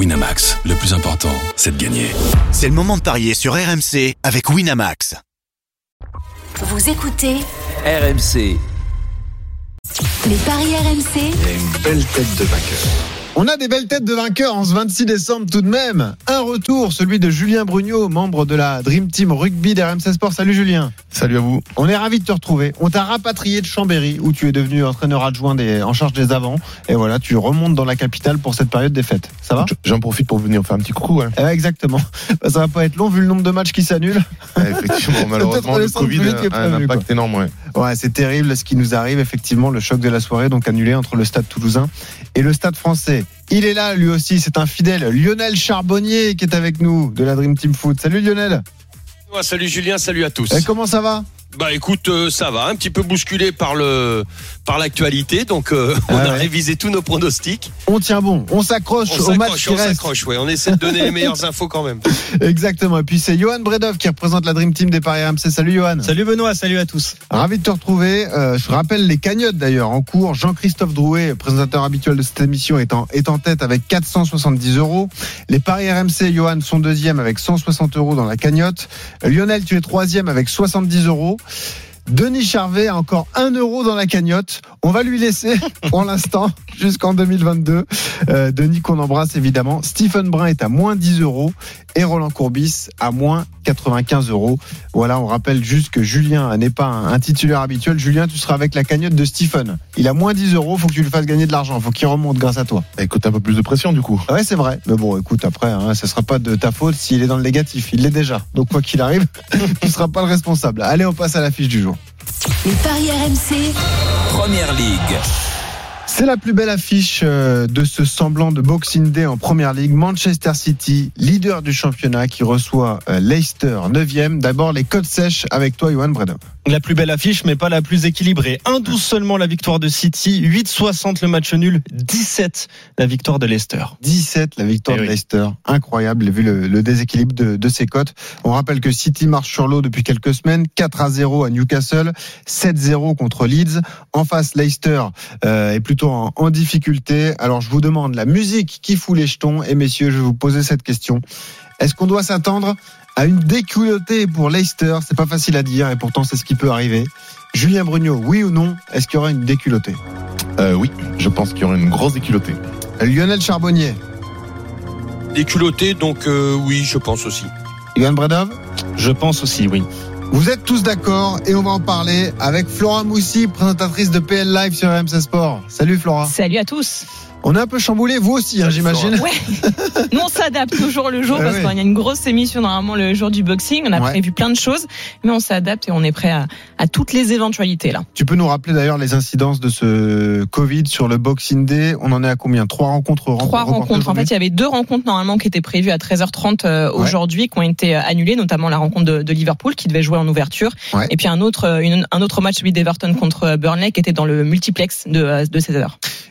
Winamax, le plus important, c'est de gagner. C'est le moment de parier sur RMC avec Winamax. Vous écoutez RMC. les paris RMC une belle tête de vainqueur. On a des belles têtes de vainqueurs en ce 26 décembre tout de même. Un retour, celui de Julien Brugnot, membre de la Dream Team Rugby d'RMC Sport. Salut Julien. Salut à vous. On est ravis de te retrouver. On t'a rapatrié de Chambéry où tu es devenu entraîneur adjoint des, en charge des avants. Et voilà, tu remontes dans la capitale pour cette période des fêtes. Ça va? J'en profite pour venir faire un petit coucou. Hein. Eh ben, Exactement. Ça va pas être long vu le nombre de matchs qui s'annulent. Effectivement, malheureusement, le Covid a un impact énorme. Ouais. Ouais, c'est terrible ce qui nous arrive. Effectivement, le choc de la soirée, donc annulé entre le stade toulousain et le stade français. Il est là, lui aussi, c'est un fidèle. Lionel Charbonnier qui est avec nous de la Dream Team Foot. Salut Lionel. Ouais, salut Julien, salut à tous. Eh, comment ça va? Bah écoute, euh, ça va, un petit peu bousculé par le par l'actualité, donc euh, on Ah a révisé tous nos pronostics. On tient bon, on s'accroche On au match qui on reste. s'accroche, ouais. On essaie de donner les meilleures infos quand même. Exactement. Et puis c'est Johan Bredov qui représente la Dream Team des Paris RMC. Salut Johan. Salut Benoît, salut à tous. Ravi de te retrouver. Euh, je rappelle les cagnottes d'ailleurs en cours. Jean-Christophe Drouet, présentateur habituel de cette émission, est en, est en tête avec 470 euros. Les paris RMC, Johan, sont deuxième avec 160 euros dans la cagnotte. Lionel, tu es troisième avec 70 euros. Denis Charvet a encore 1 euro dans la cagnotte. On va lui laisser pour l'instant jusqu'en 2022. Euh, Denis qu'on embrasse évidemment. Stephen Brun est à moins 10 euros et Roland Courbis à moins 95 euros. Voilà, on rappelle juste que Julien n'est pas un, titulaire habituel. Julien, tu seras avec la cagnotte de Stephen. Il a moins 10 euros, faut que tu lui fasses gagner de l'argent, faut qu'il remonte grâce à toi. Bah, Écoute, un peu plus de pression du coup. Ouais, c'est vrai. Mais bon, écoute, après, hein, ce sera pas de ta faute s'il est dans le négatif. Il l'est déjà. Donc, quoi qu'il arrive, tu seras pas le responsable. Allez, on passe à la fiche du jour. Les paris RMC Première Ligue. C'est la plus belle affiche euh, de ce semblant de Boxing Day en Première Ligue. Manchester City, leader du championnat, qui reçoit euh, Leicester, 9e. D'abord, les codes sèches avec toi, Johan Bredov. La plus belle affiche, mais pas la plus équilibrée. 1-12 seulement la victoire de City, 8-60 le match nul, 17 la victoire de Leicester. 17, la victoire Eh de oui. Leicester. Incroyable, vu le, le déséquilibre de, de ses cotes. On rappelle que City marche sur l'eau depuis quelques semaines. 4 à 0 à Newcastle, 7-0 contre Leeds. En face, Leicester euh, est plutôt en, en difficulté. Alors, je vous demande la musique qui fout les jetons. Et messieurs, je vais vous poser cette question. Est-ce qu'on doit s'attendre à une déculottée pour Leicester? C'est pas facile à dire et pourtant c'est ce qui peut arriver. Julien Brugnot, oui ou non Est-ce qu'il y aura une déculottée? Euh, oui, je pense qu'il y aura une grosse déculottée. Lionel Charbonnier, Des culottés, donc euh, oui, je pense aussi. Johan Bredov? Je pense aussi, oui. Vous êtes tous d'accord et on va en parler avec Flora Moussi, présentatrice de PL Live sur RMC Sport. Salut Flora. Salut à tous. On est un peu chamboulé, vous aussi, hein, j'imagine. Ouais. Nous on s'adapte toujours le jour parce ouais. qu'il y a une grosse émission normalement le jour du boxing. On a Ouais. prévu plein de choses, mais on s'adapte et on est prêt à, à toutes les éventualités là. Tu peux nous rappeler d'ailleurs les incidences de ce Covid sur le Boxing Day? On en est à combien? Trois rencontres Trois rencontres. En fait, il y avait deux rencontres normalement qui étaient prévues à 13h30 euh, aujourd'hui, qui ont été euh, annulées, notamment la rencontre de, de Liverpool qui devait jouer en ouverture, et puis un autre, euh, une- un autre match, celui d'Everton contre Burnley, qui était dans le multiplex de, de 16h.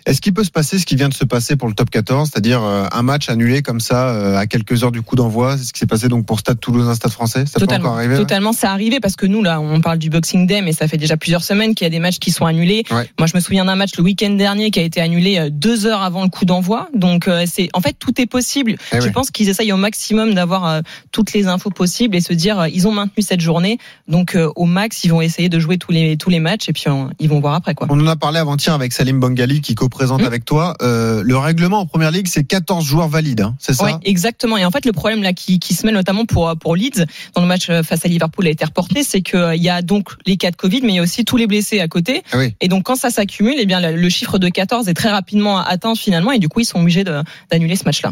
Est-ce qu'il peut se passer ce qui vient de se passer pour le top 14, c'est-à-dire euh, un match annulé comme ça euh, à quelques heures du coup d'envoi C'est ce qui s'est passé donc pour Stade Toulousain, Stade Français Ça peut Totalement, encore arriver totalement, c'est arrivé parce que nous là, on parle du Boxing Day, mais ça fait déjà plusieurs semaines qu'il y a des matchs qui sont annulés. Ouais. Moi, je me souviens d'un match le week-end dernier qui a été annulé euh, deux heures avant le coup d'envoi. Donc, c'est en fait tout est possible. Eh je pense qu'ils essayent au maximum d'avoir toutes les infos possibles et se dire ils ont maintenu cette journée, donc au max ils vont essayer de jouer tous les tous les matchs et puis ils vont voir après quoi. On en a parlé avant-hier avec Salim Bangali qui co-présente Mmh. avec toi. Euh, le règlement en première ligue, c'est 14 joueurs valides, hein, c'est ça Oui, exactement. Et en fait, le problème là qui, qui se met notamment pour pour Leeds dans le match euh, face à Liverpool a été reporté, c'est qu'il y a donc les cas de Covid, mais il y a aussi tous les blessés à côté. Ah oui. Et donc quand ça s'accumule, eh bien le, le chiffre de 14 est très rapidement atteint finalement, et du coup ils sont obligés d'annuler ce match-là.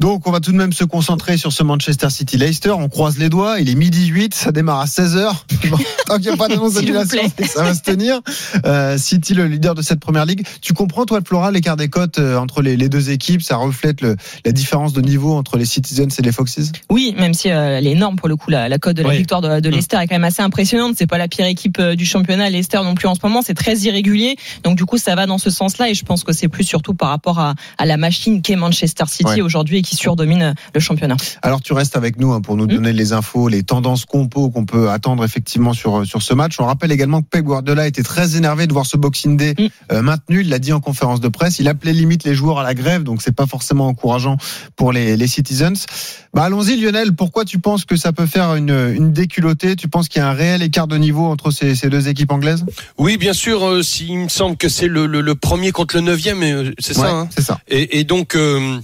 Donc, on va tout de même se concentrer sur ce Manchester City Leicester. On croise les doigts. Il est midi 8. Ça démarre à 16h. Bon, tant qu'il n'y a pas d'annonce d'annulation, ça va se tenir. Euh, City, le leader de cette première ligue. Tu comprends, toi, Flora, l'écart des cotes euh, entre les, les deux équipes? Ça reflète le, la différence de niveau entre les Citizens et les Foxes? Oui, même si euh, elle est énorme pour le coup, la, la cote de la Oui. victoire de, de Mm. Leicester est quand même assez impressionnante. C'est pas la pire équipe euh, du championnat, Leicester non plus en ce moment. C'est très irrégulier. Donc du coup, ça va dans ce sens-là, et je pense que c'est plus surtout par rapport à, à la machine qu'est Manchester City Ouais. aujourd'hui Qui surdomine le championnat. Alors tu restes avec nous hein, pour nous Mm. donner les infos, les tendances compos qu'on peut attendre effectivement sur sur ce match. On rappelle également que Pep Guardiola était très énervé de voir ce Boxing Day Mm. euh, maintenu. Il l'a dit en conférence de presse. Il appelait limite les joueurs à la grève, donc c'est pas forcément encourageant pour les, les Citizens. Bah allons-y Lionel. Pourquoi tu penses que ça peut faire une une déculottée? Tu penses qu'il y a un réel écart de niveau entre ces, ces deux équipes anglaises? Oui, bien sûr. euh, si, il me semble que c'est le, le, le premier contre le neuvième, euh, c'est Ouais, ça. hein c'est ça. et, et donc. euh,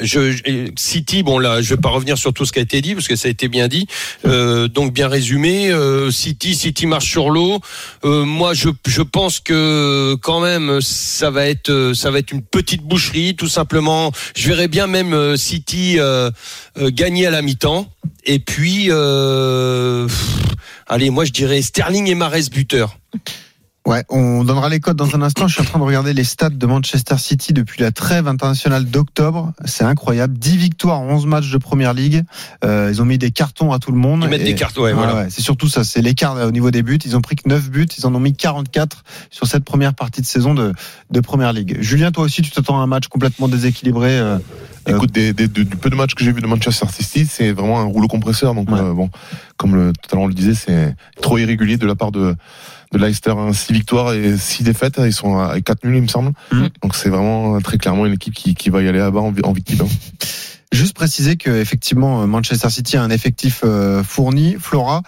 je, City, bon là, je vais pas revenir sur tout ce qui a été dit parce que ça a été bien dit, euh, donc bien résumé. euh, City, City marche sur l'eau. Euh, moi, je, je pense que quand même, ça va être, euh, ça va être une petite boucherie, tout simplement. Je verrais bien même City euh, euh, gagner à la mi-temps. Et puis, allez, moi je dirais Sterling et Mares buteur. Ouais, on donnera les codes dans un instant. Je suis en train de regarder les stats de Manchester City depuis la trêve internationale d'octobre. C'est incroyable. 10 victoires, 11 matchs de première ligue. Euh, ils ont mis des cartons à tout le monde. Ils mettent Et- des cartes, ouais, voilà. ouais, c'est surtout ça. C'est l'écart au niveau des buts. Ils ont pris que 9 buts. Ils en ont mis 44 sur cette première partie de saison de, de première ligue. Julien, toi aussi, tu t'attends à un match complètement déséquilibré. euh, euh, Écoute, des, des- du du peu de matchs que j'ai vu de Manchester City, c'est vraiment un rouleau compresseur. Donc, Ouais. euh, bon, comme le, tout à l'heure on le disait, c'est trop irrégulier de la part de, de Leicester. 6 victoires et 6 défaites. Ils sont à 4 nuls, il me semble. Mhm. Donc, c'est vraiment euh, très clairement une équipe qui, qui va y aller là-bas en, en victime. hein. Juste préciser que effectivement Manchester City a un effectif euh, fourni. Flora,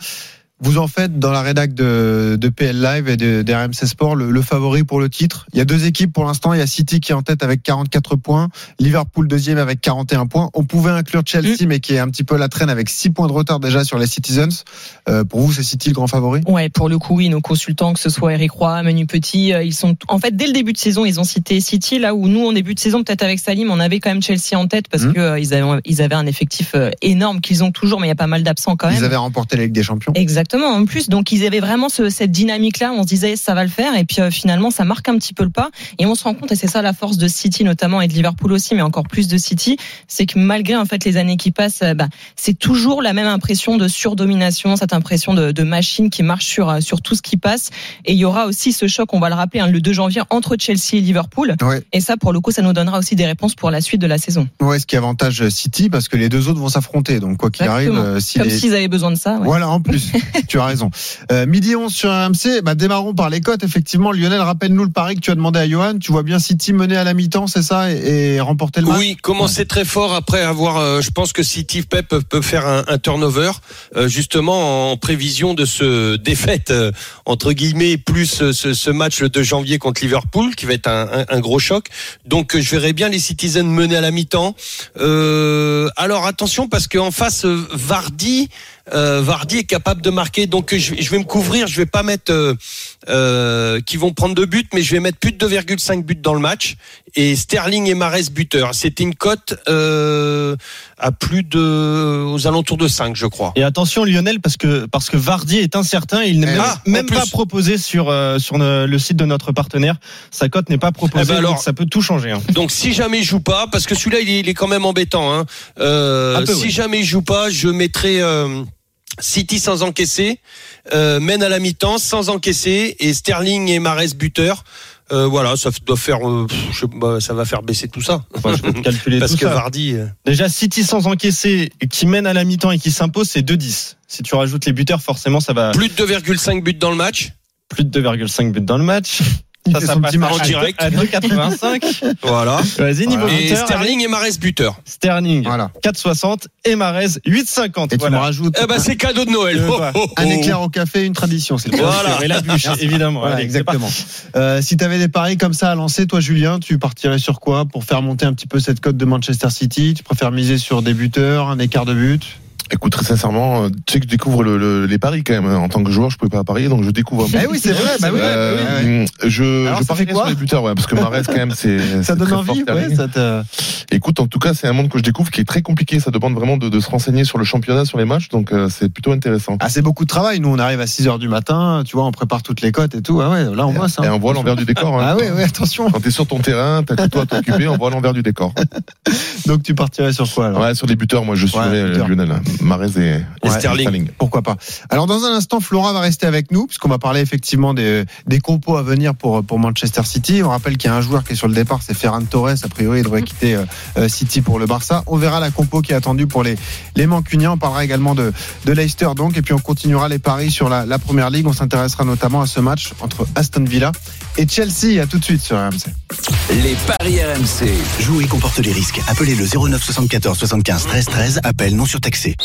vous en faites dans la rédac de, de PL Live et de, de RMC Sport le, le favori pour le titre. Il y a deux équipes pour l'instant. Il y a City qui est en tête avec 44 points, Liverpool deuxième avec 41 points. On pouvait inclure Chelsea, mais qui est un petit peu la traîne avec 6 points de retard déjà sur les Citizens. Euh, pour vous, c'est City le grand favori? Ouais, pour le coup, oui, nos consultants, que ce soit Eric Roy, Manu Petit, euh, ils sont, en fait, dès le début de saison, ils ont cité City, là où nous, en début de saison, peut-être avec Salim, on avait quand même Chelsea en tête parce Mhm. que euh, ils avaient, ils avaient un effectif euh, énorme qu'ils ont toujours, mais il y a pas mal d'absents quand même. Ils avaient remporté la Ligue des Champions. Exactement. En plus, donc ils avaient vraiment ce- cette dynamique-là. On se disait ça va le faire, et puis euh, finalement ça marque un petit peu le pas. Et on se rend compte, et c'est ça la force de City notamment et de Liverpool aussi, mais encore plus de City, c'est que malgré en fait les années qui passent, euh, bah, c'est toujours la même impression de surdomination, cette impression de, de machine qui marche sur euh, sur tout ce qui passe. Et il y aura aussi ce choc, on va le rappeler, hein, le 2 janvier entre Chelsea et Liverpool. Ouais. Et ça, pour le coup, ça nous donnera aussi des réponses pour la suite de la saison. Ouais, ce qui avantage City parce que les deux autres vont s'affronter. Donc quoi qu'il arrive, Exactement. euh, si Comme les- s'ils avaient besoin de ça. ouais. Voilà, en plus, tu as raison. Euh, midi 11 sur RMC, bah, démarrons par les cotes. Effectivement, Lionel, rappelle-nous le pari que tu as demandé à Johan. Tu vois bien City mener à la mi-temps, c'est ça, et, et remporter le match Oui, commencer très fort après avoir. euh, je pense que City Pep peut faire un, un turnover, euh, justement en prévision de ce défaite euh, entre guillemets plus euh, ce, ce match le 2 janvier contre Liverpool qui va être un, un- un gros choc. Donc euh, je verrai bien les Citizens mener à la mi-temps. Euh, alors attention parce qu'en face Vardy. Euh, Vardy est capable de marquer, donc je, je vais me couvrir. Je vais pas mettre euh, euh, qui vont prendre deux buts, mais je vais mettre plus de 2,5 buts dans le match. Et Sterling et Mares buteur. C'était une cote euh, à plus de aux alentours de 5 je crois. Et attention Lionel parce que parce que Vardy est incertain, il n'est même, Ah, en même pas proposé sur euh, sur le le site de notre partenaire. Sa cote n'est pas proposée, Eh ben alors- donc ça peut tout changer. hein. Donc si jamais il joue pas, parce que celui-là il est, il est quand même embêtant. Hein. Euh, peu, si oui. jamais il joue pas, je mettrai euh, City sans encaisser, euh, mène à la mi-temps sans encaisser et Sterling et Mares buteur. Euh, voilà, ça doit faire, euh, bah, ça va faire baisser tout ça. Enfin, je calculer Parce tout que ça. Vardy. euh, Déjà City sans encaisser, qui mène à la mi-temps et qui s'impose, c'est 2-10. Si tu rajoutes les buteurs, forcément ça va Plus de 2,5 buts dans le match. plus de 2,5 buts dans le match. Il Ça, fait ça son passe petit match à- en direct. à 2,85. Voilà. Vas-y, niveau Et buteur. Sterling et Mares buteur. Sterling, Voilà. 4,60 et Marez 8,50. Et tu Voilà. me rajoutes Eh ben c'est cadeau de Noël. Euh, Oh, voilà. oh, oh. un éclair au café, une tradition. C'est le Voilà. Et la bûche, évidemment. Voilà, Allez, exactement. Euh, si tu avais des paris comme ça à lancer, toi Julien, tu partirais sur quoi pour faire monter un petit peu cette cote de Manchester City? Tu préfères miser sur des buteurs, un écart de but? Écoute, très sincèrement, euh, tu sais que je découvre le- le- les paris quand même. En tant que joueur, je pouvais pas parier, donc je découvre un peu. Eh oui, c'est vrai. Bah oui, Euh, bah oui. Je, Alors, je ça quoi sur les buteurs, ouais, parce que Marais quand même, c'est. Ça donne envie, ouais, ça te- Écoute, en tout cas, c'est un monde que je découvre qui est très compliqué. Ça demande vraiment de, de se renseigner sur le championnat, sur les matchs, donc euh, c'est plutôt intéressant. Ah, c'est beaucoup de travail. Nous, on arrive à 6 heures du matin, tu vois, on prépare toutes les cotes et tout. Ah ouais, là, on bosse. hein. Et on voit l'envers du décor. hein. Ah ouais, ouais, attention. Quand t'es sur ton terrain, t'as que toi à t'occuper, on voit l'envers du décor. Donc, tu partirais sur quoi alors? Ouais, sur les buteurs, moi je suivrais Ouais, Mahrez et, Et Sterling. Pourquoi pas. Alors dans un instant, Flora va rester avec nous puisqu'on va parler effectivement des, des compos à venir pour pour Manchester City. On rappelle qu'il y a un joueur qui est sur le départ, c'est Ferran Torres. A priori, il devrait quitter euh, euh, City pour le Barça. On verra la compo qui est attendue pour les les Mancuniens. On parlera également de de Leicester donc et puis on continuera les paris sur la, la première ligue. On s'intéressera notamment à ce match entre Aston Villa et Chelsea. À tout de suite sur RMC. Les paris RMC. Jouer comporte les risques. Appelez le 09 74 75 13 13. Appel non surtaxé.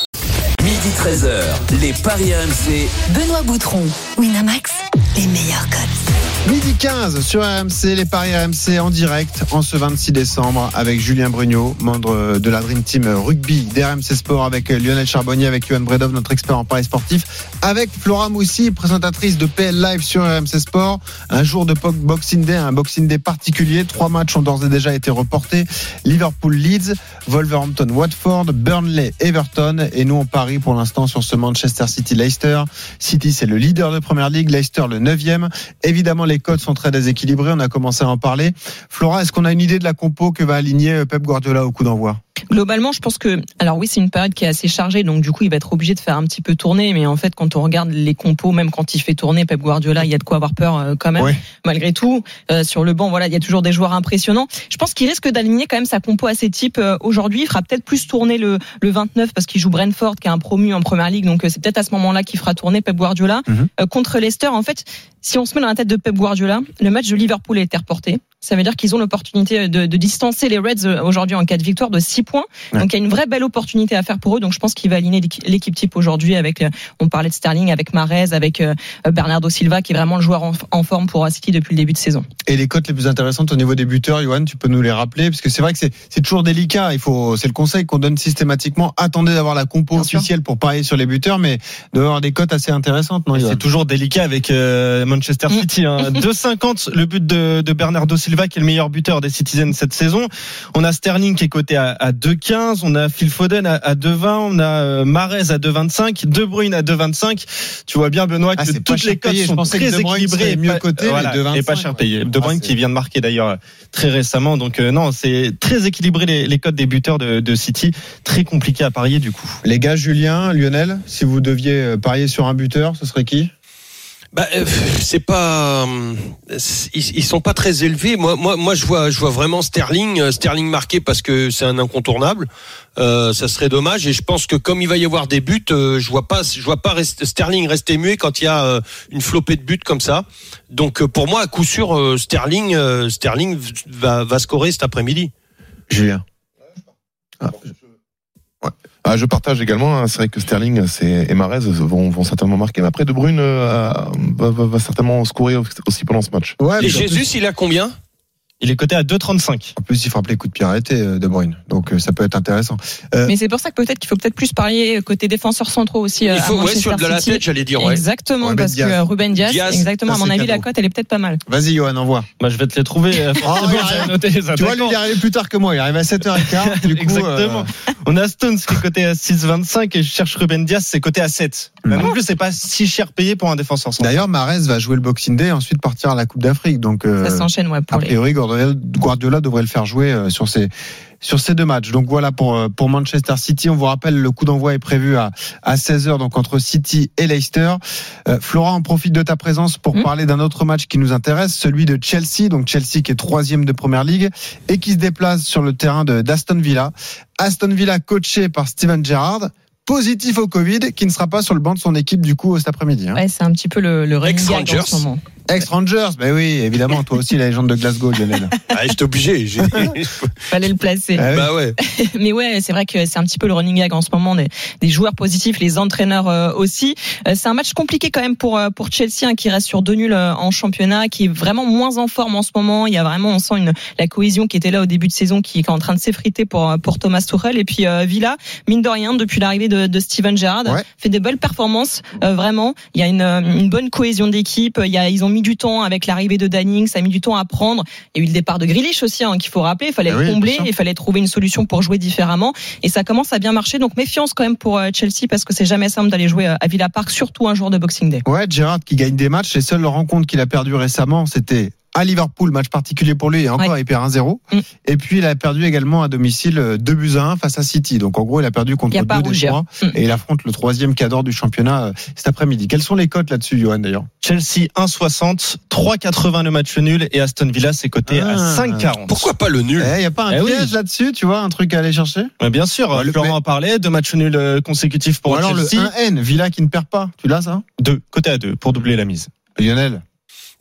Midi 13h. Les paris RMC. Benoît Boutron, Winamax, les meilleurs codes. Midi 15 sur RMC, les paris RMC en direct en ce 26 décembre avec Julien Brugnot, membre de la Dream Team Rugby d'RMC Sport avec Lionel Charbonnier, avec Johan Bredov, notre expert en paris sportif, avec Flora Moussi, présentatrice de PL Live sur RMC Sport. Un jour de Boxing Day, un Boxing Day particulier. Trois matchs ont d'ores et déjà été reportés. Liverpool Leeds, Wolverhampton Watford, Burnley Everton et nous on parie pour l'instant sur ce Manchester City Leicester. City c'est le leader de Première Ligue, Leicester le 9e. Évidemment les codes sont très déséquilibrés, on a commencé à en parler. Flora, est-ce qu'on a une idée de la compo que va aligner Pep Guardiola au coup d'envoi? Globalement, je pense que, alors oui, c'est une période qui est assez chargée, donc du coup, il va être obligé de faire un petit peu tourner. Mais en fait, quand on regarde les compos, même quand il fait tourner Pep Guardiola, il y a de quoi avoir peur euh, quand même. Ouais. Malgré tout, Euh, sur le banc, voilà, il y a toujours des joueurs impressionnants. Je pense qu'il risque d'aligner quand même sa compo assez type euh, aujourd'hui. Il fera peut-être plus tourner le, le 29 parce qu'il joue Brentford, qui est un promu en première ligue. Donc euh, c'est peut-être à ce moment-là qu'il fera tourner Pep Guardiola Mhm. Euh, contre Leicester. En fait, si on se met dans la tête de Pep Guardiola, le match de Liverpool a été reporté. Ça veut dire qu'ils ont l'opportunité de, de distancer les Reds euh, aujourd'hui en cas de victoire de 6 points. Ouais. Donc il y a une vraie belle opportunité à faire pour eux. Donc je pense qu'il va aligner l'équi- l'équipe type aujourd'hui avec, euh, on parlait de Sterling, avec Marez, avec euh, Bernardo Silva qui est vraiment le joueur en, en forme pour City depuis le début de saison. Et les cotes les plus intéressantes au niveau des buteurs, Johan, tu peux nous les rappeler? Parce que c'est vrai que c'est c'est toujours délicat. Il faut, c'est le conseil qu'on donne systématiquement. Attendez d'avoir la compo Bien sûr. officielle pour parier sur les buteurs, mais d'avoir des cotes assez intéressantes, non, Et Johan? C'est toujours délicat avec euh, Manchester Mm. City. Hein. 2,50 le but de, de Bernardo Silva qui est le meilleur buteur des Citizens cette saison. On a Sterling qui est coté à, à 2,15. On a Phil Foden à, à 2,20. On a euh, Mahrez à 2,25. De Bruyne à 2,25. Tu vois bien Benoît Ah, que toutes les cotes sont très équilibrées et mieux pas- coté, mais voilà, 2,25, et pas cher payé. De Ah, Bruyne qui vient de marquer d'ailleurs très récemment. Donc euh, non, c'est très équilibré les, les cotes des buteurs de, de City. Très compliqué à parier du coup. Les gars, Julien, Lionel, si vous deviez euh, parier sur un buteur, ce serait qui? Bah, euh, c'est pas, euh, ils, ils sont pas très élevés. Moi, moi, moi, je vois, je vois vraiment Sterling, euh, Sterling marqué parce que c'est un incontournable. Euh, ça serait dommage. Et je pense que comme il va y avoir des buts, euh, je vois pas, je vois pas rest- Sterling rester muet quand il y a euh, une flopée de buts comme ça. Donc euh, pour moi, à coup sûr, euh, Sterling, euh, Sterling va, va scorer cet après-midi. Julien. Ah, je partage également. hein. C'est vrai que Sterling c'est- et Mahrez vont, vont certainement marquer. Mais après, De Bruyne euh, va, va- va certainement scorer aussi pendant ce match. Ouais, Et Jésus, plus- il a combien? Il est coté à 2,35. En plus, il frappe les coups de pied arrêtés, euh, De Bruyne. Donc, euh, ça peut être intéressant. Euh, Mais c'est pour ça que peut-être qu'il faut peut-être plus parier côté défenseurs centraux aussi. Il faut, à ouais, sur de la tête, j'allais dire. Ouais. Exactement, Ruben parce Diaz. que Ruben Diaz, Diaz, exactement, à mon avis, la cote, elle est peut-être pas mal. Vas-y, Johan, envoie. Bah, je vais te les trouver. noté les Tu vois, lui, il est arrivé plus tard que moi. Il arrive à 7h15. Du coup, Exactement. euh, On a Stones qui est coté à 6,25 et je cherche Ruben Diaz, c'est coté à 7. Mhm. Bah, non plus, c'est pas si cher payé pour un défenseur central. D'ailleurs, Mahrez va jouer le Boxing Day et ensuite partir à la Coupe d'Afrique. Donc, euh, Ça s'enchaîne, ouais, a pour priori, Guardiola, Guardiola devrait le faire jouer euh, sur ces sur ces deux matchs. Donc voilà pour euh, pour Manchester City. On vous rappelle le coup d'envoi est prévu à à 16h donc entre City et Leicester. Euh, Flora, on profite de ta présence pour Mm. parler d'un autre match qui nous intéresse, celui de Chelsea. Donc Chelsea qui est troisième de Première Ligue et qui se déplace sur le terrain de d'Aston Villa. Aston Villa coaché par Steven Gerrard. Positif au Covid, qui ne sera pas sur le banc de son équipe du coup cet après-midi. Hein. Ouais, c'est un petit peu le, le running gag en Ex-Rangers. ce moment. Ex-Rangers, ben oui, évidemment, toi aussi la légende de Glasgow, Lionel. Ah, j'étais obligé. j'ai- Fallait le placer. Ah oui. bah ouais. Mais ouais, c'est vrai que c'est un petit peu le running gag en ce moment des, des joueurs positifs, les entraîneurs euh, aussi. Euh, c'est un match compliqué quand même pour euh, pour Chelsea hein, qui reste sur deux nuls euh, en championnat, qui est vraiment moins en forme en ce moment. Il y a vraiment, on sent une la cohésion qui était là au début de saison qui est en train de s'effriter pour pour Thomas Tuchel et puis euh, Villa, mine de rien, depuis l'arrivée de, de Steven Gerrard, Ouais. fait des belles performances. euh, vraiment, il y a une, euh, une bonne cohésion d'équipe. Il y a, ils ont mis du temps avec l'arrivée de Danning, ça a mis du temps à prendre. Il y a eu le départ de Grealish aussi, hein, qu'il faut rappeler. Il fallait Ah oui, combler, il fallait trouver une solution pour jouer différemment. Et ça commence à bien marcher. Donc méfiance quand même pour euh, Chelsea parce que c'est jamais simple d'aller jouer à Villa Park, surtout un jour de Boxing Day. Ouais, Gerrard qui gagne des matchs. Les seules rencontres qu'il a perdues récemment, c'était à Liverpool, match particulier pour lui, et encore Ouais. il perd 1-0. Mm. Et puis il a perdu également à domicile euh, 2 buts à 1 face à City. Donc en gros, il a perdu contre a à deux des rougir. trois, Mm. et il affronte le troisième cadre du championnat euh, cet après-midi. Quelles sont les cotes là-dessus, Johan d'ailleurs? Chelsea 1,60, 3,80 le match nul et Aston Villa c'est coté à Ah. 5,40. Pourquoi pas le Il nul y a pas un Eh oui. piège là-dessus, tu vois, un truc à aller chercher? Ouais, Bien sûr, Ouais, le- Florent en parlait, deux matchs nuls euh, consécutifs pour Ou alors le Chelsea, 1N, Villa qui ne perd pas. Tu l'as ça? Deux, côté à deux pour doubler la mise. Lionel?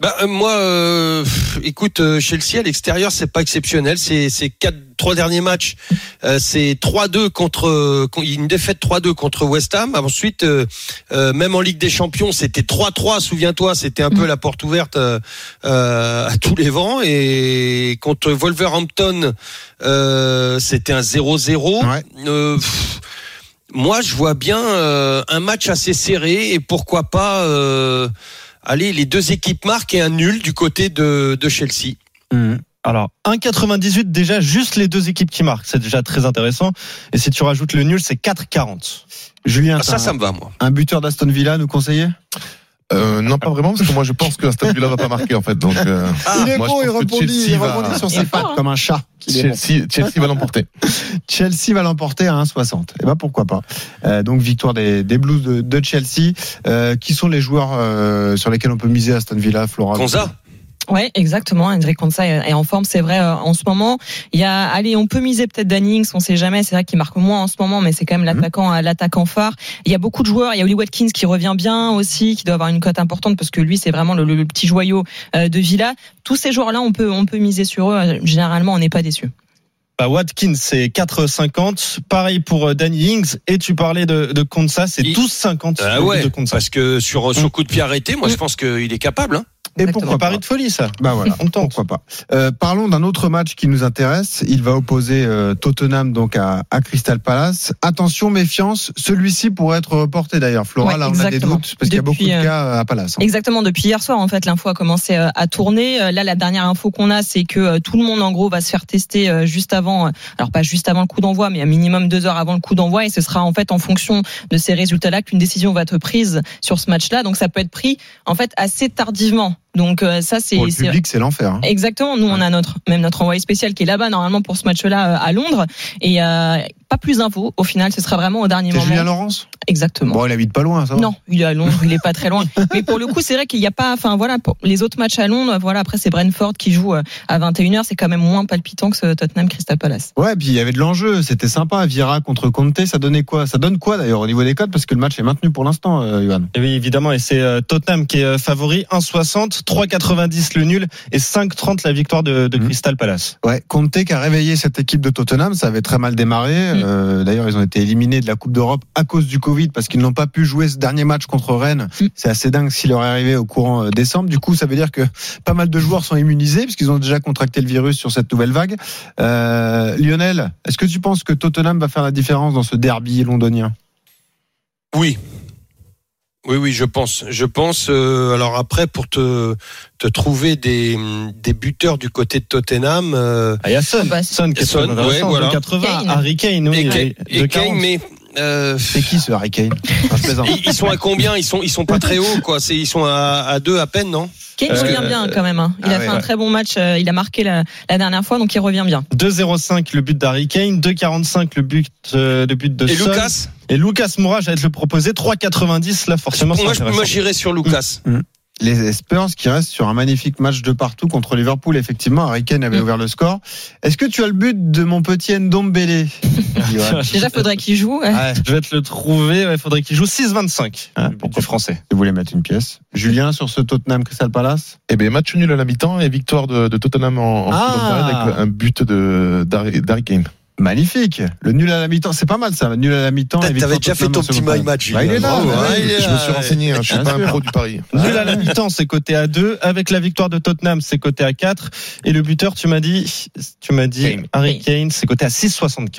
Bah, euh, moi, euh, écoute, euh, Chelsea à l'extérieur, c'est pas exceptionnel. C'est c'est quatre, trois derniers matchs, euh, c'est 3-2 contre euh, une défaite 3-2 contre West Ham. Ensuite, euh, euh, même en Ligue des Champions, c'était 3-3. Souviens-toi, c'était un peu la porte ouverte à tous les vents. Et contre Wolverhampton, euh, c'était un 0-0. Ouais. Euh, moi, je vois bien euh, un match assez serré et pourquoi pas. Allez, les deux équipes marquent et un nul du côté de, de Chelsea. Alors 1,98 déjà juste les deux équipes qui marquent, c'est déjà très intéressant. Et si tu rajoutes le nul, c'est 4,40. Julien, Ah, ça, ça me va, moi. un buteur d'Aston Villa nous conseiller? Euh, non, pas vraiment, parce que moi je pense que Aston Villa va pas marquer en fait. Donc, euh, Il est moi, bon, je il rebondit, Chelsea il va- rebondit sur ses pattes hein. comme un chat. Chelsea, Chelsea va l'emporter. Chelsea va l'emporter à 1,60. Et ben pourquoi pas. Euh, donc victoire des, des Blues de, de Chelsea. Euh, qui sont les joueurs euh, sur lesquels on peut miser à Aston Villa, Flora Ouais, exactement. Hendrik Konsa est est en forme, c'est vrai. euh, En ce moment, il y a, allez, on peut miser peut-être Dannings, on sait jamais. C'est vrai qu'il marque moins en ce moment, mais c'est quand même l'attaquant, euh, l'attaquant phare. Il y a beaucoup de joueurs. Il y a Oli Watkins qui revient bien aussi, qui doit avoir une cote importante parce que lui, c'est vraiment le, le- le petit joyau euh, de Villa. Tous ces joueurs-là, on peut, on peut miser sur eux. Généralement, on n'est pas déçu. Bah, Watkins c'est 4,50. Pareil pour Danny Ings. Et tu parlais de, de Konsa, c'est Il- 12,50 Ah ouais, de Konsa. parce que sur, sur coup de pied arrêté, moi, je pense qu'il est capable. Hein. Et pourquoi Un pas pari de folie ça. Bah voilà, On tente. pourquoi pas. Euh, parlons d'un autre match qui nous intéresse. Il va opposer euh, Tottenham donc à, à Crystal Palace. Attention, méfiance. Celui-ci pourrait être reporté d'ailleurs. Flora, Ouais, là, on a des doutes parce qu'il y a beaucoup de euh, cas à Palace. hein. Exactement. Depuis hier soir, en fait, l'info a commencé euh, à tourner. Euh, Là, la dernière info qu'on a, c'est que tout le monde, en gros, va se faire tester euh, juste avant. euh, Alors pas juste avant le coup d'envoi, mais un minimum deux heures avant le coup d'envoi. Et ce sera en fait en fonction de ces résultats-là qu'une décision va être prise sur ce match-là. Donc ça peut être pris en fait assez tardivement. Donc euh, ça, c'est Pour le public, c'est l'enfer. hein. Exactement. Nous, on a notre même notre envoyé spécial qui est là-bas normalement pour ce match-là euh, à Londres. Et euh, pas plus d'infos. Au final, ce sera vraiment au dernier C'est moment. Julien Laurence Exactement. Bon, il habite pas loin, ça va. Non, il est à Londres, il est pas très loin. Mais pour le coup, c'est vrai qu'il n'y a pas, enfin voilà, pour les autres matchs à Londres, voilà, après c'est Brentford qui joue euh, à 21h, c'est quand même moins palpitant que ce Tottenham Crystal Palace. Ouais, puis il y avait de l'enjeu, c'était sympa. Vira contre Conte, ça donnait quoi? Ça donne quoi d'ailleurs au niveau des codes? Parce que le match est maintenu pour l'instant, euh, Johan. Et oui, évidemment, et c'est euh, Tottenham qui est euh, favori, 1,60, 3,90 le nul et 5,30 la victoire de, de Mhm. Crystal Palace. Ouais, Conte qui a réveillé cette équipe de Tottenham, ça avait très mal démarré. Mm. Euh, D'ailleurs, ils ont été éliminés de la Coupe d'Europe à cause du Covid parce qu'ils n'ont pas pu jouer ce dernier match contre Rennes. Mm. C'est assez dingue qui leur est arrivé au courant euh, décembre. Du coup, ça veut dire que pas mal de joueurs sont immunisés puisqu'ils ont déjà contracté le virus sur cette nouvelle vague. Euh, Lionel, est-ce que tu penses que Tottenham va faire la différence dans ce derby londonien? Oui. Oui, oui, je pense. Je pense. euh, alors après, pour te, te trouver des, des buteurs du côté de Tottenham, euh, Ah, il y a Son, Bah, Son Son, intéressant, ouais, voilà. de 80, Kane. Harry Kane, oui, et, Kane- de et Kane, 40. mais euh, C'est qui ce Harry Kane Enfin, ils, ils sont à combien? Ils sont ils sont pas très hauts quoi. C'est ils sont à, à deux à peine non? Kane Euh, revient bien quand même. hein. Il ah a ouais, fait un très bon match, euh, il a marqué la, la dernière fois, donc il revient bien. 2,05 le but d'Harry Kane, 2,45 le but, euh, le but de Et Son. Lucas? Et Lucas Moura, j'allais te le proposer, 3,90 là forcément c'est Moi, moi j'irais sur Lucas. Les Spurs qui restent sur un magnifique match de partout contre Liverpool. Effectivement, Harry Kane avait Mm. ouvert le score. Est-ce que tu as le but de mon petit Ndombele Déjà, faudrait qu'il joue. ouais. Ouais, Je vais te le trouver, il faudrait qu'il joue 6,25 Ah, pourquoi du français. je voulais mettre une pièce. Julien sur ce Tottenham Crystal Palace Eh ben match nul à la mi-temps et victoire de, de Tottenham en, en Ah. avec un but d'Harry Kane. Magnifique. Le nul à la mi-temps, c'est pas mal ça. Nul à la mi-temps. T'avais déjà fait ton petit my match. Bah, il est là. Bravo, oui. il est Je là, me suis renseigné, hein, je suis pas un pro du pari. Nul à la mi-temps, c'est coté à 2. Avec la victoire de Tottenham, c'est coté à 4. Et le buteur, tu m'as dit, tu m'as dit, Kane. Harry Kane, c'est coté à 6,75.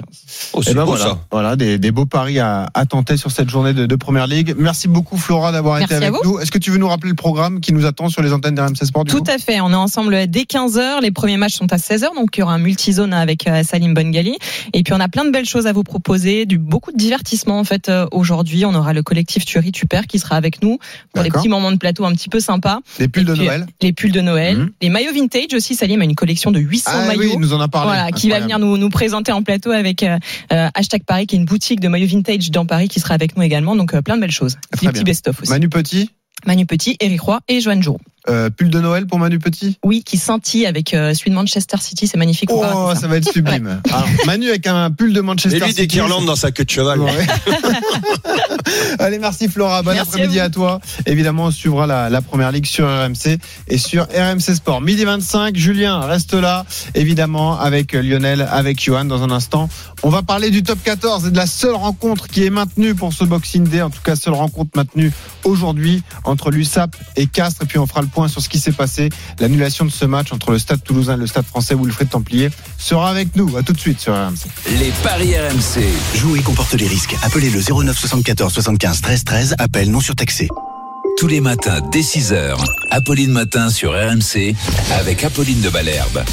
Oh, c'est ben beau voilà, ça. voilà des, des beaux paris à, à tenter sur cette journée de, de Première Ligue. Merci beaucoup Flora d'avoir été avec nous. Est-ce que tu veux nous rappeler le programme qui nous attend sur les antennes d'RMC Sport du Tout coup à fait. On est ensemble dès 15h. Les premiers matchs sont à 16h, donc il y aura un multizone avec euh, Salim Bongali. Et puis on a plein de belles choses à vous proposer, du beaucoup de divertissement en fait euh, aujourd'hui. On aura le collectif Tuerie Tuper qui sera avec nous pour des petits moments de plateau un petit peu sympas. Les pulls de Noël. Les pulls de Noël, Mhm. les maillots vintage aussi. Salim a une collection de 800 Ah maillots. oui, il nous en a parlé. Voilà, qui va venir nous, nous présenter en plateau avec euh, euh, hashtag Paris, qui est une boutique de maillots vintage dans Paris qui sera avec nous également. Donc euh, plein de belles choses. Très Des bien. petits best-of aussi. Manu Petit, Manu Petit, Eric Roy et Joanne Jour. Euh, pull de Noël pour Manu Petit. Oui, qui scintille avec euh, celui de Manchester City. C'est magnifique. Oh, ça. ça va être sublime. Alors, Manu avec un pull de Manchester Et lui, des City. guirlandes dans sa queue de cheval. Ouais. Allez, merci Flora. Bon après-midi à à, toi. Évidemment, on suivra la, la première ligue sur RMC et sur RMC Sport. Midi 25, Julien reste là, évidemment, avec Lionel, avec Johan dans un instant. On va parler du top 14 et de la seule rencontre qui est maintenue pour ce Boxing Day. En tout cas, seule rencontre maintenue aujourd'hui entre l'USAP et Castres. Et puis, on fera le point sur ce qui s'est passé. L'annulation de ce match entre le Stade Toulousain et le Stade français Wilfried Templier sera avec nous. À tout de suite sur RMC. Les paris RMC. Jouer comporte les risques. Appelez le 09 74 75 13 13. Appel non surtaxé. Tous les matins dès 6h, Apolline Matin sur RMC avec Apolline de Malherbe.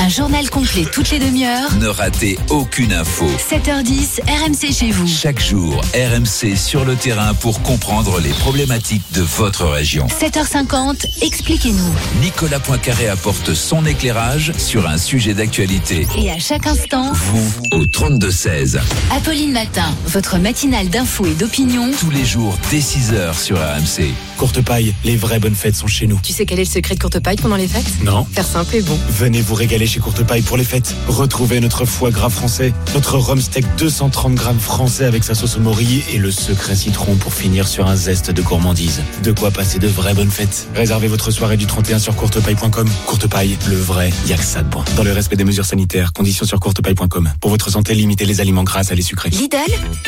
Un journal complet toutes les demi-heures. Ne ratez aucune info. 7h10, RMC chez vous. Chaque jour, RMC sur le terrain pour comprendre les problématiques de votre région. 7h50, expliquez-nous. Nicolas Poincaré apporte son éclairage sur un sujet d'actualité. Et à chaque instant, Vous au 32-16. Apolline Matin, votre matinale d'infos et d'opinion. Tous les jours dès 6h sur RMC. Courte paille, les vraies bonnes fêtes sont chez nous. Tu sais quel est le secret de courte paille pendant les fêtes? Non Faire simple et bon. Venez vous régaler chez Courte Paille pour les fêtes. Retrouvez notre foie gras français, notre rhum steak 230 grammes français avec sa sauce au morille et le secret citron pour finir sur un zeste de gourmandise. De quoi passer de vraies bonnes fêtes. Réservez votre soirée du 31 sur courtepaille.com. Courte Paille, le vrai, y'a que ça de bon. Dans le respect des mesures sanitaires, conditions sur courtepaille.com. Pour votre santé, limitez les aliments gras à les sucrés. Lidl,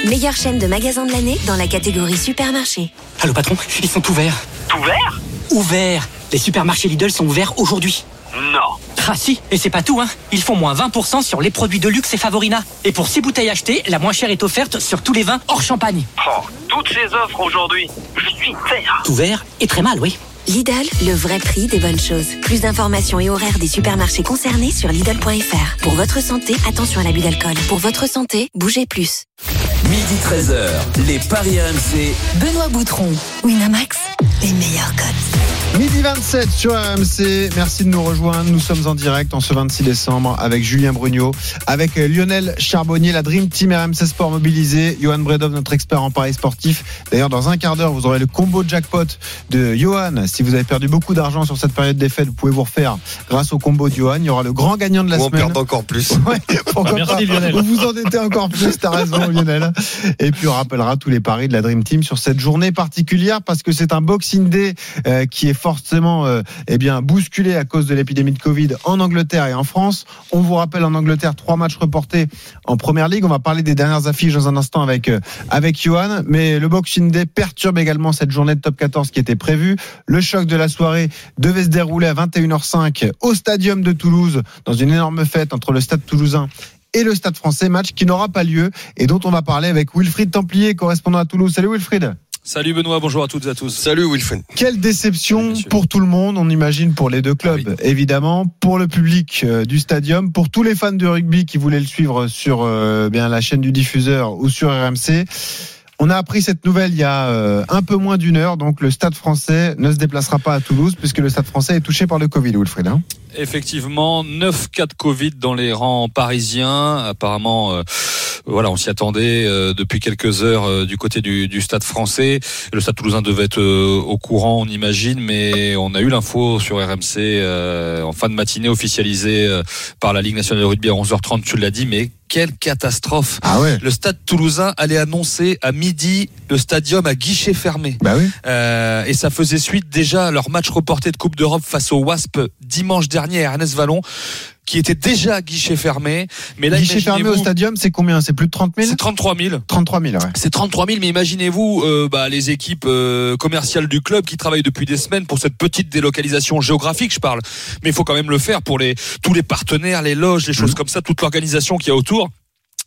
meilleure chaîne de magasins de l'année dans la catégorie supermarché. Allô patron, ils sont ouverts. Ouverts? Ouverts Les supermarchés Lidl sont ouverts aujourd'hui. Non. Ah si, et c'est pas tout, hein. Ils font moins 20% sur les produits de luxe et Favorina. Et pour 6 bouteilles achetées, la moins chère est offerte sur tous les vins hors champagne. Oh, toutes ces offres aujourd'hui. Je suis vert. Ouvert et très mal, oui. Lidl, le vrai prix des bonnes choses. Plus d'informations et horaires des supermarchés concernés sur Lidl.fr. Pour votre santé, attention à l'abus d'alcool. Pour votre santé, bougez plus. Midi 13h, les paris RMC. Benoît Boutron, Winamax, les meilleurs codes. Midi 27 sur RMC. Merci de nous rejoindre. Nous sommes en direct en ce 26 décembre avec Julien Brugnot, avec Lionel Charbonnier, la Dream Team RMC Sport mobilisé, Johan Bredov, notre expert en paris sportif. D'ailleurs, dans un quart d'heure, vous aurez le combo jackpot de Johan. Si vous avez perdu beaucoup d'argent sur cette période des fêtes, vous pouvez vous refaire grâce au combo de Johan. Il y aura le grand gagnant de la Ou on semaine. perd encore plus. Ouais, pourquoi Ah, merci, pas. Lionel. Vous vous endettez encore plus, t'as raison Lionel. Et puis on rappellera tous les paris de la Dream Team sur cette journée particulière parce que c'est un Boxing Day euh, qui est forcément euh, eh bien bousculé à cause de l'épidémie de Covid en Angleterre et en France. On vous rappelle en Angleterre trois matchs reportés en Première Ligue. On va parler des dernières affiches dans un instant avec euh, avec Johan, mais le Boxing Day perturbe également cette journée de Top 14 qui était prévue. Le choc de la soirée devait se dérouler à 21h05 au Stadium de Toulouse dans une énorme fête entre le Stade Toulousain et le Stade français, match qui n'aura pas lieu et dont on va parler avec Wilfried Templier, correspondant à Toulouse. Salut Wilfried. Salut Benoît, bonjour à toutes et à tous. Salut Wilfried. Quelle déception pour tout le monde, on imagine pour les deux clubs, évidemment, pour le public euh, du stadium, pour tous les fans de rugby qui voulaient le suivre sur euh, bien la chaîne du diffuseur ou sur RMC. On a appris cette nouvelle il y a euh, un peu moins d'une heure, donc le Stade français ne se déplacera pas à Toulouse puisque le Stade français est touché par le Covid, Wilfried. hein. Effectivement, 9 cas de Covid dans les rangs parisiens. Apparemment, euh, voilà, on s'y attendait euh, depuis quelques heures euh, du côté du, du stade français. Le stade toulousain devait être au courant, on imagine, mais on a eu l'info sur RMC en fin de matinée officialisée par la Ligue nationale de rugby à 11h30, tu l'as dit, mais quelle catastrophe Ah ouais. Le stade toulousain allait annoncer à midi le stadium à guichet fermé. Bah oui. Et ça faisait suite déjà à leur match reporté de Coupe d'Europe face au Wasp dimanche dernier à Ernest Vallon, qui était déjà guichet fermé. Mais là, Guichet fermé au stadium, c'est combien? C'est plus de 30 000 C'est 33 000. 33 000, ouais. C'est 33 000, mais imaginez-vous euh, bah, les équipes euh, commerciales du club qui travaillent depuis des semaines pour cette petite délocalisation géographique, je parle. Mais il faut quand même le faire pour les tous les partenaires, les loges, les choses comme ça, toute l'organisation qu'il y a autour.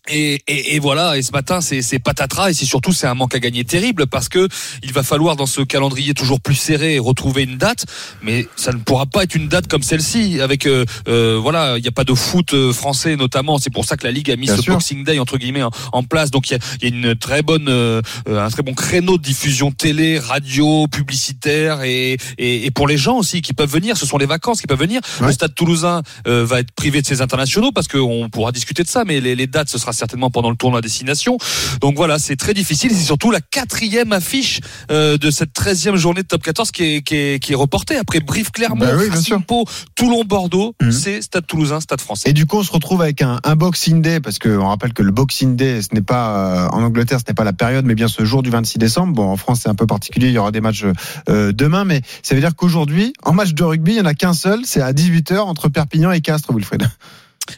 Et, et, et, voilà. Et ce matin, c'est, patatras et c'est surtout c'est un manque à gagner terrible parce que il va falloir dans ce calendrier toujours plus serré retrouver une date, mais ça ne pourra pas être une date comme celle-ci avec euh, euh, voilà, il n'y a pas de foot euh, français notamment. C'est pour ça que la ligue a mis Bien ce sûr. Boxing Day entre guillemets en, en place. Donc il y y a une très bonne, euh, un très bon créneau de diffusion télé, radio, publicitaire et, et, et pour les gens aussi qui peuvent venir. Ce sont les vacances qui peuvent venir. Le Stade Toulousain euh, va être privé de ses internationaux parce qu'on pourra discuter de ça, mais les, les dates ce sera certainement pendant le tournoi à destination. Donc voilà, c'est très difficile. C'est surtout la quatrième affiche euh, de cette 13e journée de top 14 qui est, qui est, qui est reportée. Après Brive Clermont, Bah oui, Pau, Toulon Bordeaux, Mhm. c'est Stade Toulousain, Stade Français. Et du coup, on se retrouve avec un, un Boxing Day, parce qu'on rappelle que le Boxing Day, ce n'est pas euh, en Angleterre, ce n'est pas la période, mais bien ce jour du 26 décembre. Bon, en France, c'est un peu particulier, il y aura des matchs euh, demain, mais ça veut dire qu'aujourd'hui, en match de rugby, il n'y en a qu'un seul, c'est à 18h entre Perpignan et Castres, Wilfried.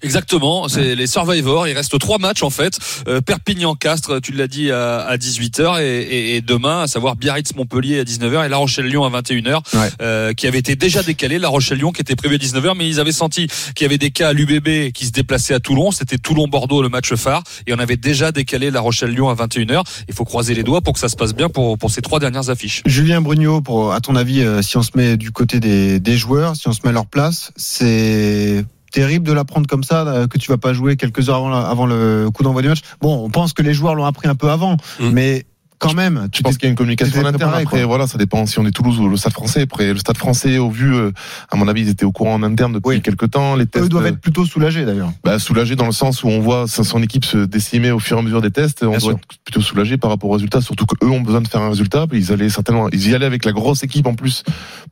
Exactement, c'est les Survivors. Il reste trois matchs en fait. Euh, Perpignan-Castres, tu l'as dit à, à 18h et, et, et demain, à savoir Biarritz-Montpellier à 19h et La Rochelle-Lyon à 21h, Ouais. euh, qui avait été déjà décalé. La Rochelle-Lyon qui était prévu à 19h, mais ils avaient senti qu'il y avait des cas à l'UBB qui se déplaçaient à Toulon. C'était Toulon-Bordeaux le match phare et on avait déjà décalé La Rochelle-Lyon à 21h. Il faut croiser les doigts pour que ça se passe bien pour, pour ces trois dernières affiches. Julien Brugnot, pour, à ton avis, euh, si on se met du côté des, des joueurs, si on se met à leur place, c'est terrible de l'apprendre comme ça, euh, que tu vas pas jouer quelques heures avant, le coup d'envoi du match. Bon, on pense que les joueurs l'ont appris un peu avant, Mm. mais quand même, Je pense qu'il y a une communication en interne. Après, voilà, ça dépend si on est Toulouse ou le Stade Français. Après, le Stade Français, au vu, euh, à mon avis, ils étaient au courant en interne depuis Oui. quelques temps. Les tests, eux doivent euh, être plutôt soulagés d'ailleurs. bah, soulagés dans le sens où on voit son équipe se décimer au fur et à mesure des tests. On Bien doit sûr. être plutôt soulagé par rapport aux résultats, surtout qu'eux ont besoin de faire un résultat. Ils allaient certainement, ils y allaient avec la grosse équipe en plus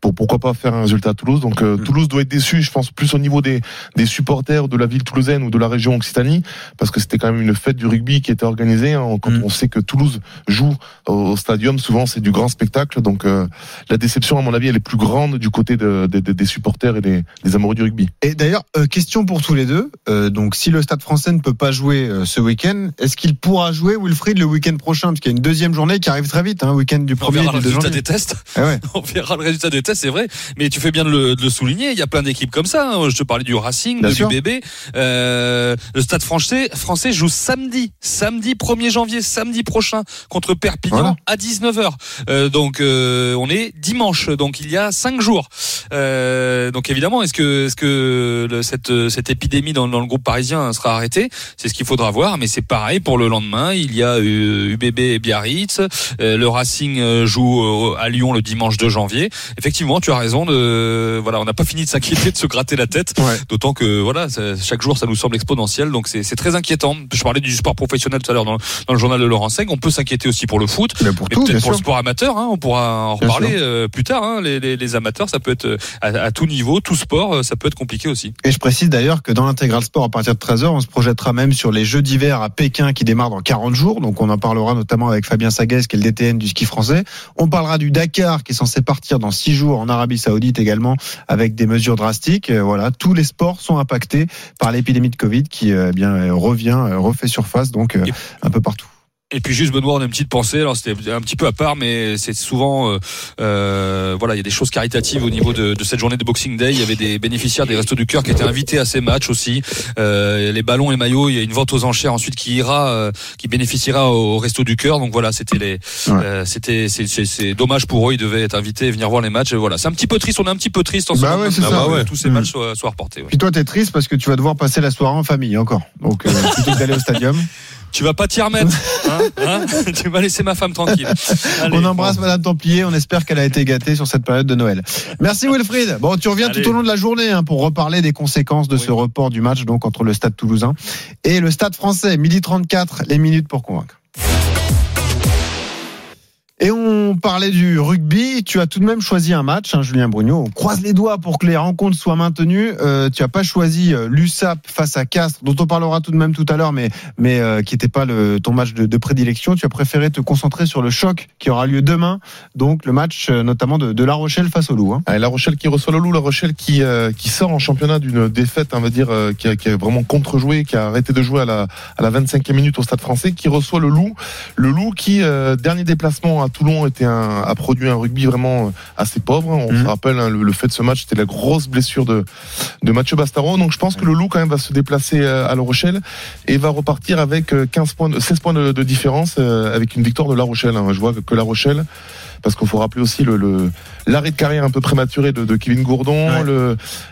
pour pourquoi pas faire un résultat à Toulouse. Donc euh, Mm. Toulouse doit être déçu, je pense, plus au niveau des, des supporters de la ville toulousaine ou de la région Occitanie, parce que c'était quand même une fête du rugby qui était organisée. hein. Quand Mm. on sait que Toulouse joue au, au stadium, souvent c'est du grand spectacle. Donc euh, la déception, à mon avis, elle est plus grande du côté de- de- de- des supporters et des, des amoureux du rugby. Et d'ailleurs, euh, question pour tous les deux. Euh, donc, si le Stade Français ne peut pas jouer euh, ce week-end, est-ce qu'il pourra jouer Wilfried le week-end prochain? Parce qu'il y a une deuxième journée qui arrive très vite, hein, week-end du On premier et verra du le 2 résultat janvier. des tests. Ah ouais. On verra le résultat des tests, c'est vrai. Mais tu fais bien de le, de le souligner. Il y a plein d'équipes comme ça. hein. Je te parlais du Racing, Bien de sûr. l'UBB. Euh, le Stade français, français joue samedi, samedi 1er janvier, samedi prochain contre Perpignan Voilà. à 19h. Euh, donc euh, on est dimanche, donc il y a cinq jours. Euh, donc évidemment, est-ce que, est-ce que le- cette, cette épidémie dans, dans le groupe parisien sera arrêtée? C'est ce qu'il faudra voir. Mais c'est pareil pour le lendemain. Il y a euh, UBB et Biarritz. Euh, le Racing euh, joue euh, à Lyon le dimanche 2 janvier. Effectivement, tu as raison. De, voilà, on n'a pas fini de s'inquiéter, de se gratter la tête. Ouais. D'autant que voilà, ça- chaque jour, ça nous semble exponentiel. Donc c'est c'est très inquiétant. Je parlais du sport professionnel tout à l'heure dans, dans le journal de Laurent Seng. On peut s'inquiéter aussi pour le foot. Mais pour Mais tout, bien pour sûr. le sport amateur, hein, on pourra en reparler euh, plus tard. Hein, les, les, les amateurs, ça peut être euh, à, à tout niveau, tout sport, euh, ça peut être compliqué aussi. Et je précise d'ailleurs que dans l'intégral sport, à partir de 13h, on se projettera même sur les Jeux d'hiver à Pékin qui démarrent dans 40 jours. Donc on en parlera notamment avec Fabien Sagues, qui est le DTN du ski français. On parlera du Dakar qui est censé partir dans 6 jours en Arabie Saoudite également avec des mesures drastiques. Voilà, tous les sports sont impactés par l'épidémie de Covid qui eh bien revient, refait surface donc euh, un peu partout. Et puis juste Benoît, on a une petite pensée. Alors c'était un petit peu à part, mais c'est souvent, euh, euh, voilà, il y a des choses caritatives au niveau de, de cette journée de Boxing Day. Il y avait des bénéficiaires des Restos du Cœur qui étaient invités à ces matchs aussi. Euh, les ballons et maillots, il y a une vente aux enchères ensuite qui ira, euh, qui bénéficiera au, au Resto du Cœur. Donc voilà, c'était les, euh, c'était, c'est, dommage pour eux. Ils devaient être invités et venir voir les matchs. Et Voilà, c'est un petit peu triste. On est un petit peu triste en ce Bah moment. ouais, Ah ça, bah ouais. Tous ces Mm. matchs soient, soient reportés. ouais. Puis toi, t'es triste parce que tu vas devoir passer la soirée en famille encore. Donc euh, plutôt que d'aller au stadium. Tu vas pas t'y remettre. Hein, hein tu vas laisser ma femme tranquille. Allez, on embrasse Madame Templier, on espère qu'elle a été gâtée sur cette période de Noël. Merci Wilfried. Bon, tu reviens Allez. tout au long de la journée hein, pour reparler des conséquences de ce report du match donc entre le Stade Toulousain et le Stade Français. Midi 34, les minutes pour convaincre. Et on parlait du rugby. Tu as tout de même choisi un match, hein, Julien Brugnot. On croise les doigts pour que les rencontres soient maintenues. Euh, tu as pas choisi euh, l'USAP face à Castres, dont on parlera tout de même tout à l'heure, mais mais euh, qui n'était pas le, ton match de, prédilection. Tu as préféré te concentrer sur le choc qui aura lieu demain, donc le match euh, notamment de, de La Rochelle face au Loup. Hein. La Rochelle qui reçoit le loup, La Rochelle qui euh, qui sort en championnat d'une défaite, on va dire, euh, qui, a, qui a vraiment contre-joué, qui a arrêté de jouer à la à la 25e minute au Stade Français, qui reçoit le loup, le loup qui dernier déplacement Toulon était un, a produit un rugby vraiment euh, assez pauvre. On Mhm. se rappelle hein, le, le fait de ce match, c'était la grosse blessure de de Mathieu Bastaro. Donc je pense que le Loup quand même va se déplacer euh, à La Rochelle et va repartir avec euh, 15 points, de- 16 points de, de différence euh, avec une victoire de La Rochelle. hein. Je vois que, La Rochelle. Parce qu'il faut rappeler aussi le le- l'arrêt de carrière un peu prématuré de, de Kevin Gourdon.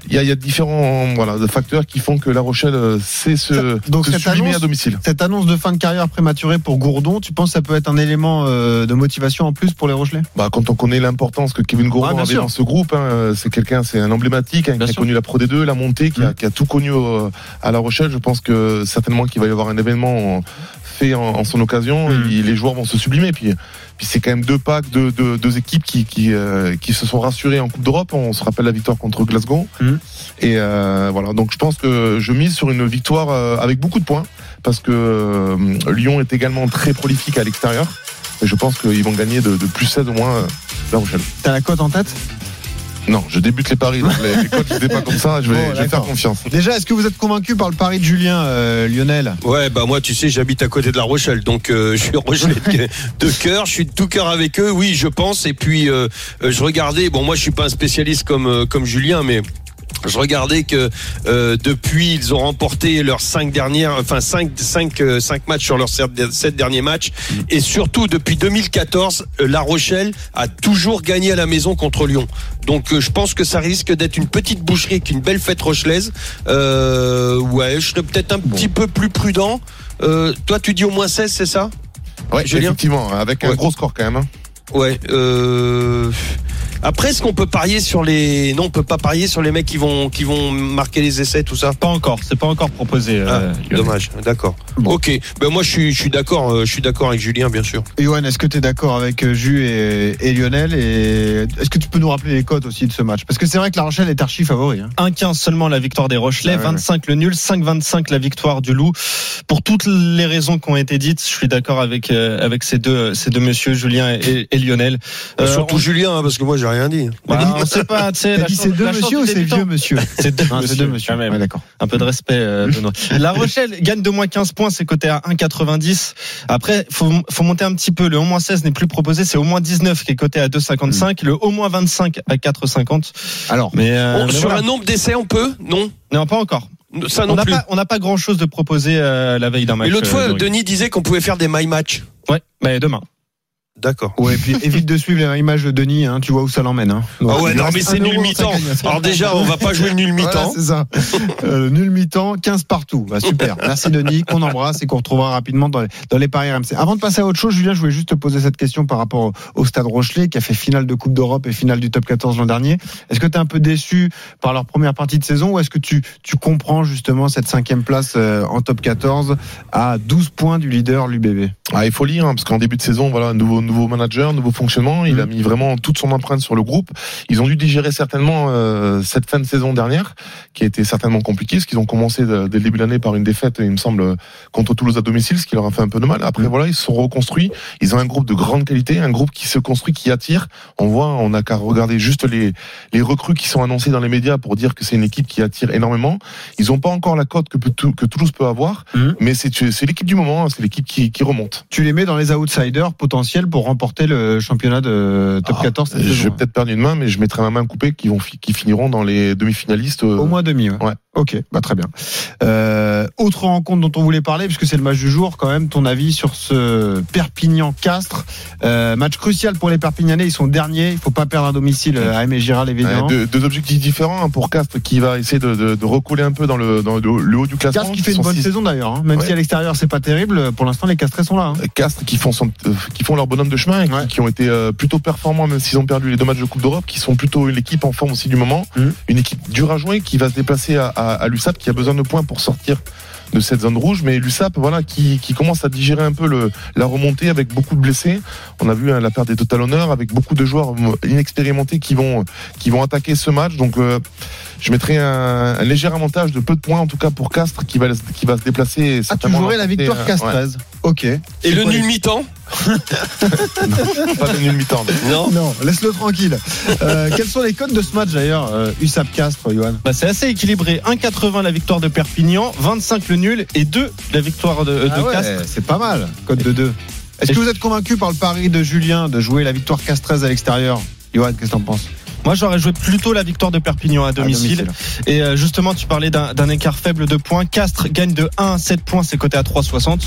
Il y a, il y a différents voilà facteurs qui font que La Rochelle sait se, Donc se cette annonce, à domicile. cette annonce de fin de carrière prématurée pour Gourdon, tu penses que ça peut être un élément de motivation en plus pour les Rochelais? Bah, quand on connaît l'importance que Kevin Ouais, bien avait sûr. dans ce groupe, hein, c'est quelqu'un, c'est un emblématique, hein, qui a connu la Pro D2, la montée, qui, a, Mm. qui a tout connu euh, à La Rochelle. Je pense que certainement qu'il va y avoir un événement en- fait en, en son occasion. Mm. et les joueurs vont se sublimer. Puis, puis c'est quand même deux packs, deux, deux, deux équipes qui, qui, euh, qui se sont rassurées en Coupe d'Europe. On se rappelle la victoire contre Glasgow. Mm. Et euh, voilà, donc je pense que je mise sur une victoire euh, avec beaucoup de points, parce que Lyon est également très prolifique à l'extérieur. Et je pense qu'ils vont gagner de, de plus 16 au moins euh, La Rochelle. T'as la cote en tête? Non, je débute les paris. Donc les, les coachs, je pas comme ça. Je vais, Bon, je vais faire confiance. Déjà, est-ce que vous êtes convaincu par le pari de Julien euh, Lionel? Ouais, bah moi, tu sais, j'habite à côté de La Rochelle, donc euh, je suis Rochelais de, de cœur. Je suis de tout cœur avec eux, oui, je pense. Et puis, euh, je regardais. Bon, moi, je suis pas un spécialiste comme comme Julien, mais je regardais que euh, depuis ils ont remporté leurs cinq dernières, enfin cinq cinq euh, cinq matchs sur leurs sept derniers matchs, et surtout depuis 2014, euh, La Rochelle a toujours gagné à la maison contre Lyon. Donc euh, je pense que ça risque d'être une petite boucherie avec une belle fête rochelaise. Euh, ouais, je serais peut-être un petit peu plus prudent. Euh, toi, tu dis au moins 16, c'est ça? Ouais, Julien? effectivement, avec un Ouais. gros score quand même. hein. Ouais. Euh... Après, est-ce qu'on peut parier sur les Non, on peut pas parier sur les mecs qui vont qui vont marquer les essais, tout ça? Pas encore, c'est pas encore proposé. Ah, euh, Lionel. dommage. D'accord. Ok. Ben moi, je suis je suis d'accord. euh, Je suis d'accord avec Julien, bien sûr. Johan, est-ce que tu es d'accord avec euh, Jus et, et Lionel Et est-ce que tu peux nous rappeler les cotes aussi de ce match? Parce que c'est vrai que La Rochelle est archi favori. Hein. 1-15 seulement la victoire des Rochelais, Ah ouais, 25 le nul, 5-25 la victoire du Loup. Pour toutes les raisons qui ont été dites, je suis d'accord avec euh, avec ces deux ces deux messieurs, Julien et, et Lionel. Euh, Surtout on- Julien, hein, parce que moi, j'ai rien dit. Bah, on sait pas, tu sais, T'as la dit chance- c'est deux monsieur ou c'est vieux monsieur C'est deux Ah, monsieur. deux. Ouais, d'accord. Un peu de respect, euh, Benoît. La Rochelle gagne de moins 15 points, c'est coté à 1,90. Après, faut, faut monter un petit peu. Le au moins 16 n'est plus proposé, c'est au moins 19 qui est coté à 2,55. Le au moins 25 à 4,50. Alors, Mais, euh, mais sur voilà. un nombre d'essais, on peut Non? Non, pas encore. Ça On non n'a plus. pas, on n'a pas grand chose de proposé euh, la veille d'un match. Et l'autre euh, fois. Denis disait qu'on pouvait faire des my match. Ouais, mais demain. D'accord. Ouais, et puis évite de suivre les images de Denis, hein, tu vois où ça l'emmène. Hein. Donc, Ah ouais, non, mais c'est un nul mi-temps. Alors déjà, on va pas jouer le nul Voilà, mi-temps. c'est ça. Euh, nul mi-temps, 15 partout. Bah, super. Merci Denis, qu'on embrasse et qu'on retrouvera rapidement dans les, dans les paris RMC. Avant de passer à autre chose, Julien, je voulais juste te poser cette question par rapport au, au Stade Rochelet qui a fait finale de Coupe d'Europe et finale du Top 14 l'an dernier. Est-ce que tu es un peu déçu par leur première partie de saison ou est-ce que tu, tu comprends justement cette cinquième place euh, en Top 14 à 12 points du leader l'UBB Ah, il faut lire, hein, parce qu'en début de saison, voilà, nouveau, nouveau manager, nouveau fonctionnement. Il a mis vraiment toute son empreinte sur le groupe. Ils ont dû digérer certainement euh, cette fin de saison dernière, qui a été certainement compliquée, parce qu'ils ont commencé de- dès le début de l'année par une défaite, il me semble, contre Toulouse à domicile, ce qui leur a fait un peu de mal. Après, voilà, ils se sont reconstruits. Ils ont un groupe de grande qualité, un groupe qui se construit, qui attire. On voit, on n'a qu'à regarder juste les, les recrues qui sont annoncées dans les médias pour dire que c'est une équipe qui attire énormément. Ils n'ont pas encore la cote que, que Toulouse peut avoir, mais c'est c'est l'équipe du moment, hein, c'est l'équipe qui, qui remonte. Tu les mets dans les outsiders potentiels pour remporter le championnat de Top 14 cette Je vais saison. peut-être perdre une main, mais je mettrai ma main coupée qui vont qui finiront dans les demi-finalistes. euh, Au moins demi, ouais. Ouais. Ok, bah très bien. Euh, autre rencontre dont on voulait parler, puisque c'est le match du jour, quand même, ton avis sur ce Perpignan-Castres. Euh, match crucial pour les Perpignanais, ils sont derniers, il faut pas perdre à domicile euh, à Aimé Giral, évidemment. Ouais, deux, deux objectifs différents hein, pour Castres qui va essayer de, de, de recoller un peu dans le, dans le, le haut du classement. Castres qui fait une bonne six- saison d'ailleurs, hein. même Ouais. si à l'extérieur c'est pas terrible, pour l'instant les Castrés sont là. hein. Castres qui font son, euh, qui font leur bonhomme de chemin, et qui, qui ont été euh, plutôt performants même s'ils ont perdu les deux matchs de Coupe d'Europe, qui sont plutôt l'équipe en forme aussi du moment, Mhm. une équipe dure à jouer qui va se déplacer à, à, à l'USAP qui a besoin de points pour sortir de cette zone rouge, mais l'USAP voilà qui, qui commence à digérer un peu le, la remontée avec beaucoup de blessés. On a vu hein, la perte des total honneurs avec beaucoup de joueurs euh, inexpérimentés qui vont qui vont attaquer ce match. Donc euh, je mettrai un, un léger avantage de peu de points en tout cas pour Castres qui va qui va se déplacer. Ah, tu jouerais la victoire euh, castraise. Ok. Et le nul mi-temps Pas de nul mi-temps. Non. Non, laisse-le tranquille. Euh, quels sont les codes de ce match d'ailleurs, euh, USAP Castres, Johan Bah, c'est assez équilibré. 1,80 la victoire de Perpignan, 25 le nul et 2 la victoire de, de Ah ouais, Castres. c'est pas mal, code de 2. Est-ce que vous êtes convaincu par le pari de Julien de jouer la victoire Castres à l'extérieur? Johan, qu'est-ce que t'en penses? Moi, j'aurais joué plutôt la victoire de Perpignan à domicile. domicile. Et euh, justement, tu parlais d'un d'un écart faible de points. Castres gagne de 1 à 7 points, c'est coté à 3,60.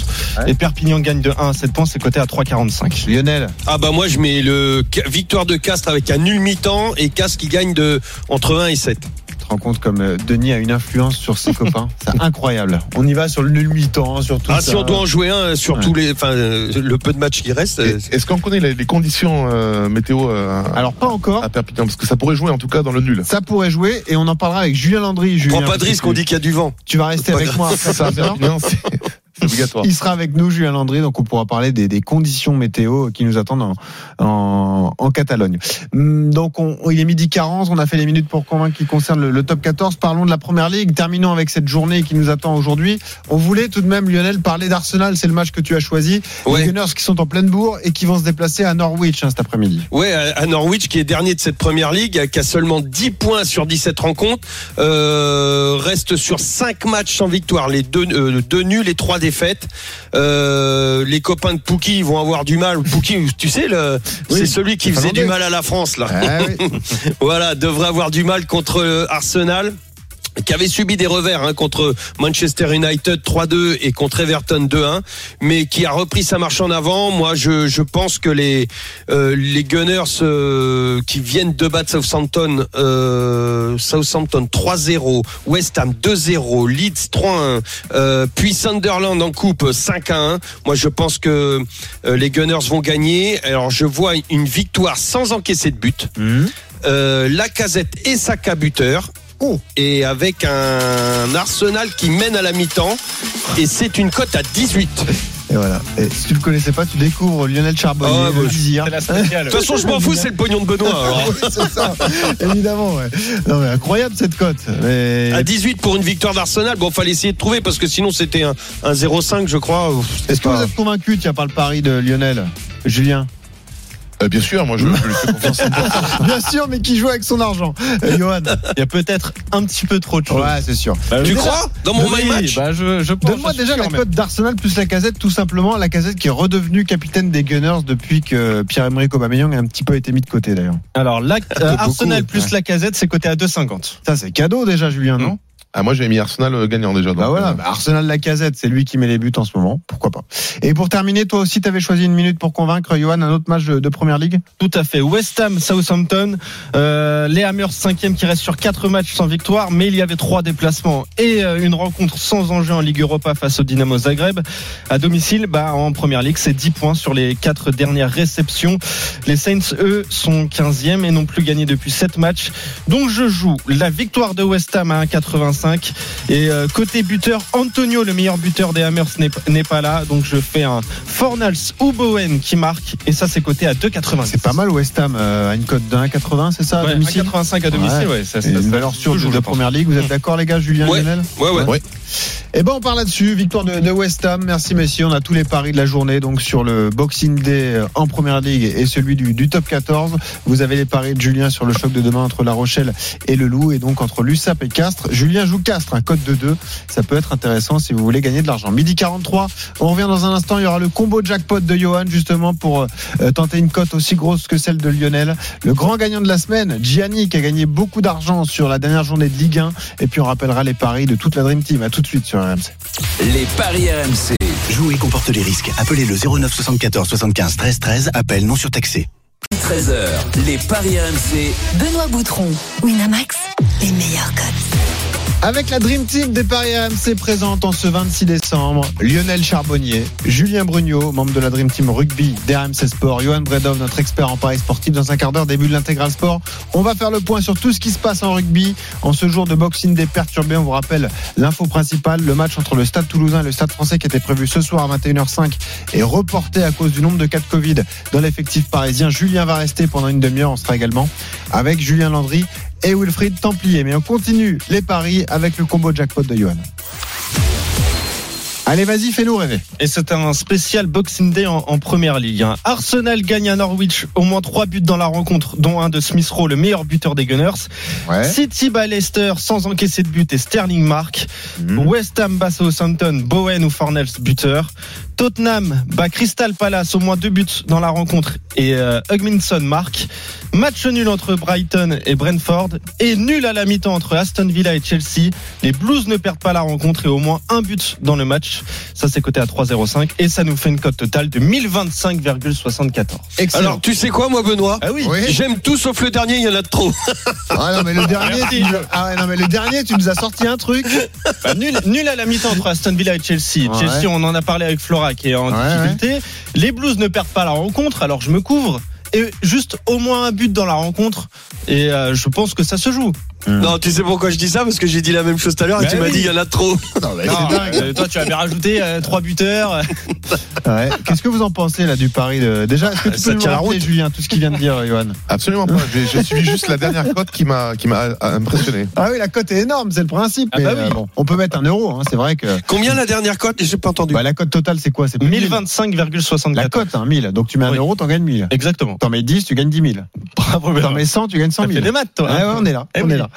Et Perpignan gagne de 1 à 7 points, c'est coté à 3,45. Lionel Ah bah moi je mets le victoire de Castres avec un nul mi-temps et Castres qui gagne de entre 1 et 7. Tu te rends compte comme euh, Denis a une influence sur ses copains C'est incroyable. On y va sur le nul mi-temps, sur tout Ah ça. si on doit en jouer un sur tous les enfin euh, le peu de matchs qui restent. euh, Est-ce qu'on connaît les, les conditions euh, météo euh, Alors pas encore. à Perpignan? Parce que ça pourrait jouer en tout cas dans le nul. Ça pourrait jouer et on en parlera avec Julien Landry. Julien, prends pas de risque, que on dit qu'il y a du vent. Tu vas rester avec grave. moi après ça. Perpignan, obligatoire. Il sera avec nous, Julien Landry, donc on pourra parler des, des conditions météo qui nous attendent en, en, en Catalogne. Hum, Donc on, il est midi 40, on a fait les minutes pour convaincre qui concerne le, le top 14. Parlons de la première ligue. Terminons avec cette journée qui nous attend aujourd'hui. On voulait tout de même, Lionel, parler d'Arsenal. C'est le match que tu as choisi. Ouais. Les Gunners qui sont en pleine bourre et qui vont se déplacer à Norwich hein, cet après-midi. Ouais, à à Norwich qui est dernier de cette première ligue, qui a seulement 10 points sur 17 rencontres, euh, reste sur 5 matchs sans victoire, les deux, euh, deux nuls et trois défaites. Euh, les copains de Pouki vont avoir du mal. Pouki, tu sais, le, Oui, c'est celui qui faisait du mal à la France là. Ah oui. voilà, devrait avoir du mal contre Arsenal qui avait subi des revers hein, contre Manchester United 3-2 et contre Everton 2-1, mais qui a repris sa marche en avant. Moi, je, je pense que les euh, les Gunners euh, qui viennent de battre Southampton, euh, Southampton 3-0, West Ham 2-0, Leeds 3-1, euh, puis Sunderland en coupe 5-1. Moi, je pense que euh, les Gunners vont gagner. Alors, je vois une victoire sans encaisser de but. Euh, Lacazette et Saka buteur. Et avec un Arsenal qui mène à la mi-temps. Et c'est une cote à 18. Et voilà. Et si tu le connaissais pas, tu découvres Lionel Charbonnier, Ah, le bah. De toute façon, je m'en fous, c'est le pognon de Benoît. alors. Oui, c'est ça, évidemment. Ouais. Non, mais incroyable cette cote. Mais... À 18 pour une victoire d'Arsenal. Bon, fallait essayer de trouver parce que sinon c'était un, un 0,5, je crois. Est-ce que vous êtes convaincu, tiens, par le pari de Lionel? Julien? Euh, bien sûr, moi je, je lui fais confiance. Bien sûr, mais qui joue avec son argent Euh, Johan Il y a peut-être un petit peu trop de choses. Ouais, c'est sûr. Bah, Tu déjà- crois Dans mon Oui, my match bah, je, je pense, Donne-moi déjà la cote d'Arsenal plus la casette, tout simplement. La casette qui est redevenue capitaine des Gunners depuis que Pierre-Emerick Aubameyang a un petit peu été mis de côté, d'ailleurs. Alors, la, euh, beaucoup, Arsenal plus ouais. la casette, c'est coté à 2,50. Ça, c'est cadeau déjà, Julien, non? Ah, moi j'avais mis Arsenal euh, gagnant déjà. Bah voilà, euh, bah Arsenal la casette, c'est lui qui met les buts en ce moment, pourquoi pas. Et pour terminer, toi aussi, tu avais choisi une minute pour convaincre Johan un autre match de, de première ligue? Tout à fait. West Ham, Southampton, euh, les Hammers cinquième qui reste sur quatre matchs sans victoire, mais il y avait trois déplacements et euh, une rencontre sans enjeu en Ligue Europa face au Dynamo Zagreb. À domicile, bah, en première ligue, c'est 10 points sur les quatre dernières réceptions. Les Saints, eux, sont 15e et n'ont plus gagné depuis 7 matchs. Donc je joue la victoire de West Ham à 1,85 et euh, côté buteur, Antonio, le meilleur buteur des Hammers, n'est pas là. Donc je fais un Fornals ou Bowen qui marque et ça c'est coté à 2,90. C'est pas mal West Ham euh, à une cote de 1,80, c'est ça à Ouais, domicile 1,85 à domicile, ouais, ça, Et ça, une ça valeur sûre de, pense. première ligue. Vous êtes d'accord les gars, Julien Ouais. Lionel Ouais, ouais. Ouais. Eh ben on parle là-dessus, victoire de, de West Ham. Merci messieurs, on a tous les paris de la journée donc sur le Boxing Day euh, en première ligue et celui du, du top 14. Vous avez les paris de Julien sur le choc de demain entre La Rochelle et le Loup et donc entre l'USAP et Castres. Julien joue Castres, un code de 2. Ça peut être intéressant si vous voulez gagner de l'argent. Midi 43, on revient dans un instant, il y aura le combo jackpot de Johan justement pour euh, tenter une cote aussi grosse que celle de Lionel. Le grand gagnant de la semaine, Gianni qui a gagné beaucoup d'argent sur la dernière journée de Ligue 1 et puis on rappellera les paris de toute la Dream Team. À tout de suite sur RMC. Les paris RMC. Jouer comporte les risques. Appelez le 09 74 75 13 13. Appel non surtaxé. 13h, les paris RMC. Benoît Boutron, Winamax, les meilleurs codes. Avec la Dream Team des Paris RMC présente en ce 26 décembre, Lionel Charbonnier, Julien Brugnot, membre de la Dream Team Rugby d'RMC Sport, Johan Bredov, notre expert en Paris sportif. Dans un quart d'heure, début de l'intégral sport. On va faire le point sur tout ce qui se passe en rugby en ce jour de Boxing Day perturbé. On vous rappelle l'info principale, le match entre le Stade Toulousain et le Stade Français qui était prévu ce soir à 21h05 est reporté à cause du nombre de cas de Covid dans l'effectif parisien. Julien va rester pendant une demi-heure. On sera également avec Julien Landry et Wilfried Templier. Mais on continue les paris avec le combo jackpot de Johan. Allez, vas-y, fais-nous rêver. Et c'est un spécial Boxing Day en, en première ligue. hein. Arsenal gagne à Norwich au moins trois buts dans la rencontre, dont un de Smith Rowe, le meilleur buteur des Gunners. City bat Leicester sans encaisser de but et Sterling marque. Mhm. West Ham bat Southampton, Bowen ou Fornells buteur. Tottenham bat Crystal Palace au moins deux buts dans la rencontre et euh, Hugminson marque. Match nul entre Brighton et Brentford et nul à la mi-temps entre Aston Villa et Chelsea. Les Blues ne perdent pas la rencontre et au moins un but dans le match. Ça c'est coté à 3,05 et ça nous fait une cote totale de 1025,74. Alors, tu sais quoi, moi, Benoît? Ah oui. J'aime tout sauf le dernier, il y en a de trop. Ah non mais le dernier, tu, ah ouais, non mais le dernier, tu nous as sorti un truc. Bah, nul, nul à la mi-temps entre Aston Villa et Chelsea. Ouais. Chelsea, on en a parlé avec Flora qui est en Ouais, difficulté. Les Blues ne perdent pas la rencontre, alors je me couvre. Et juste au moins un but dans la rencontre. Et euh, je pense que ça se joue. Non, tu sais pourquoi je dis ça? Parce que j'ai dit la même chose tout à l'heure et Bah tu m'as oui. dit il y en a trop. Non, mais Non, dingue. euh, toi, tu avais rajouté euh, trois buteurs. Ouais. Qu'est-ce que vous en pensez là du pari de... Déjà, est-ce que tu Ça peux nous tient la rappeler, route. Julien, tout ce qu'il vient de dire, Johan? Absolument pas. J'ai j'ai suivi juste la dernière cote qui m'a qui m'a impressionné. Ah oui, la cote est énorme, c'est le principe. Ah mais, bah oui. euh, bon, on peut mettre un euro, hein, c'est vrai que. Combien la dernière cote? J'ai pas entendu. Bah, la cote totale, c'est quoi? C'est plus de 1000. La 1025,64. cote, hein, 1000. Donc tu mets un Oui. euro, t'en gagnes 1000. Exactement. T'en mets 10, tu gagnes 10 000. Bravo, T'en mets 100, tu gagnes 100 T'as 000. fait des maths, toi. Ouais, ouais, on est là, Eh on est là.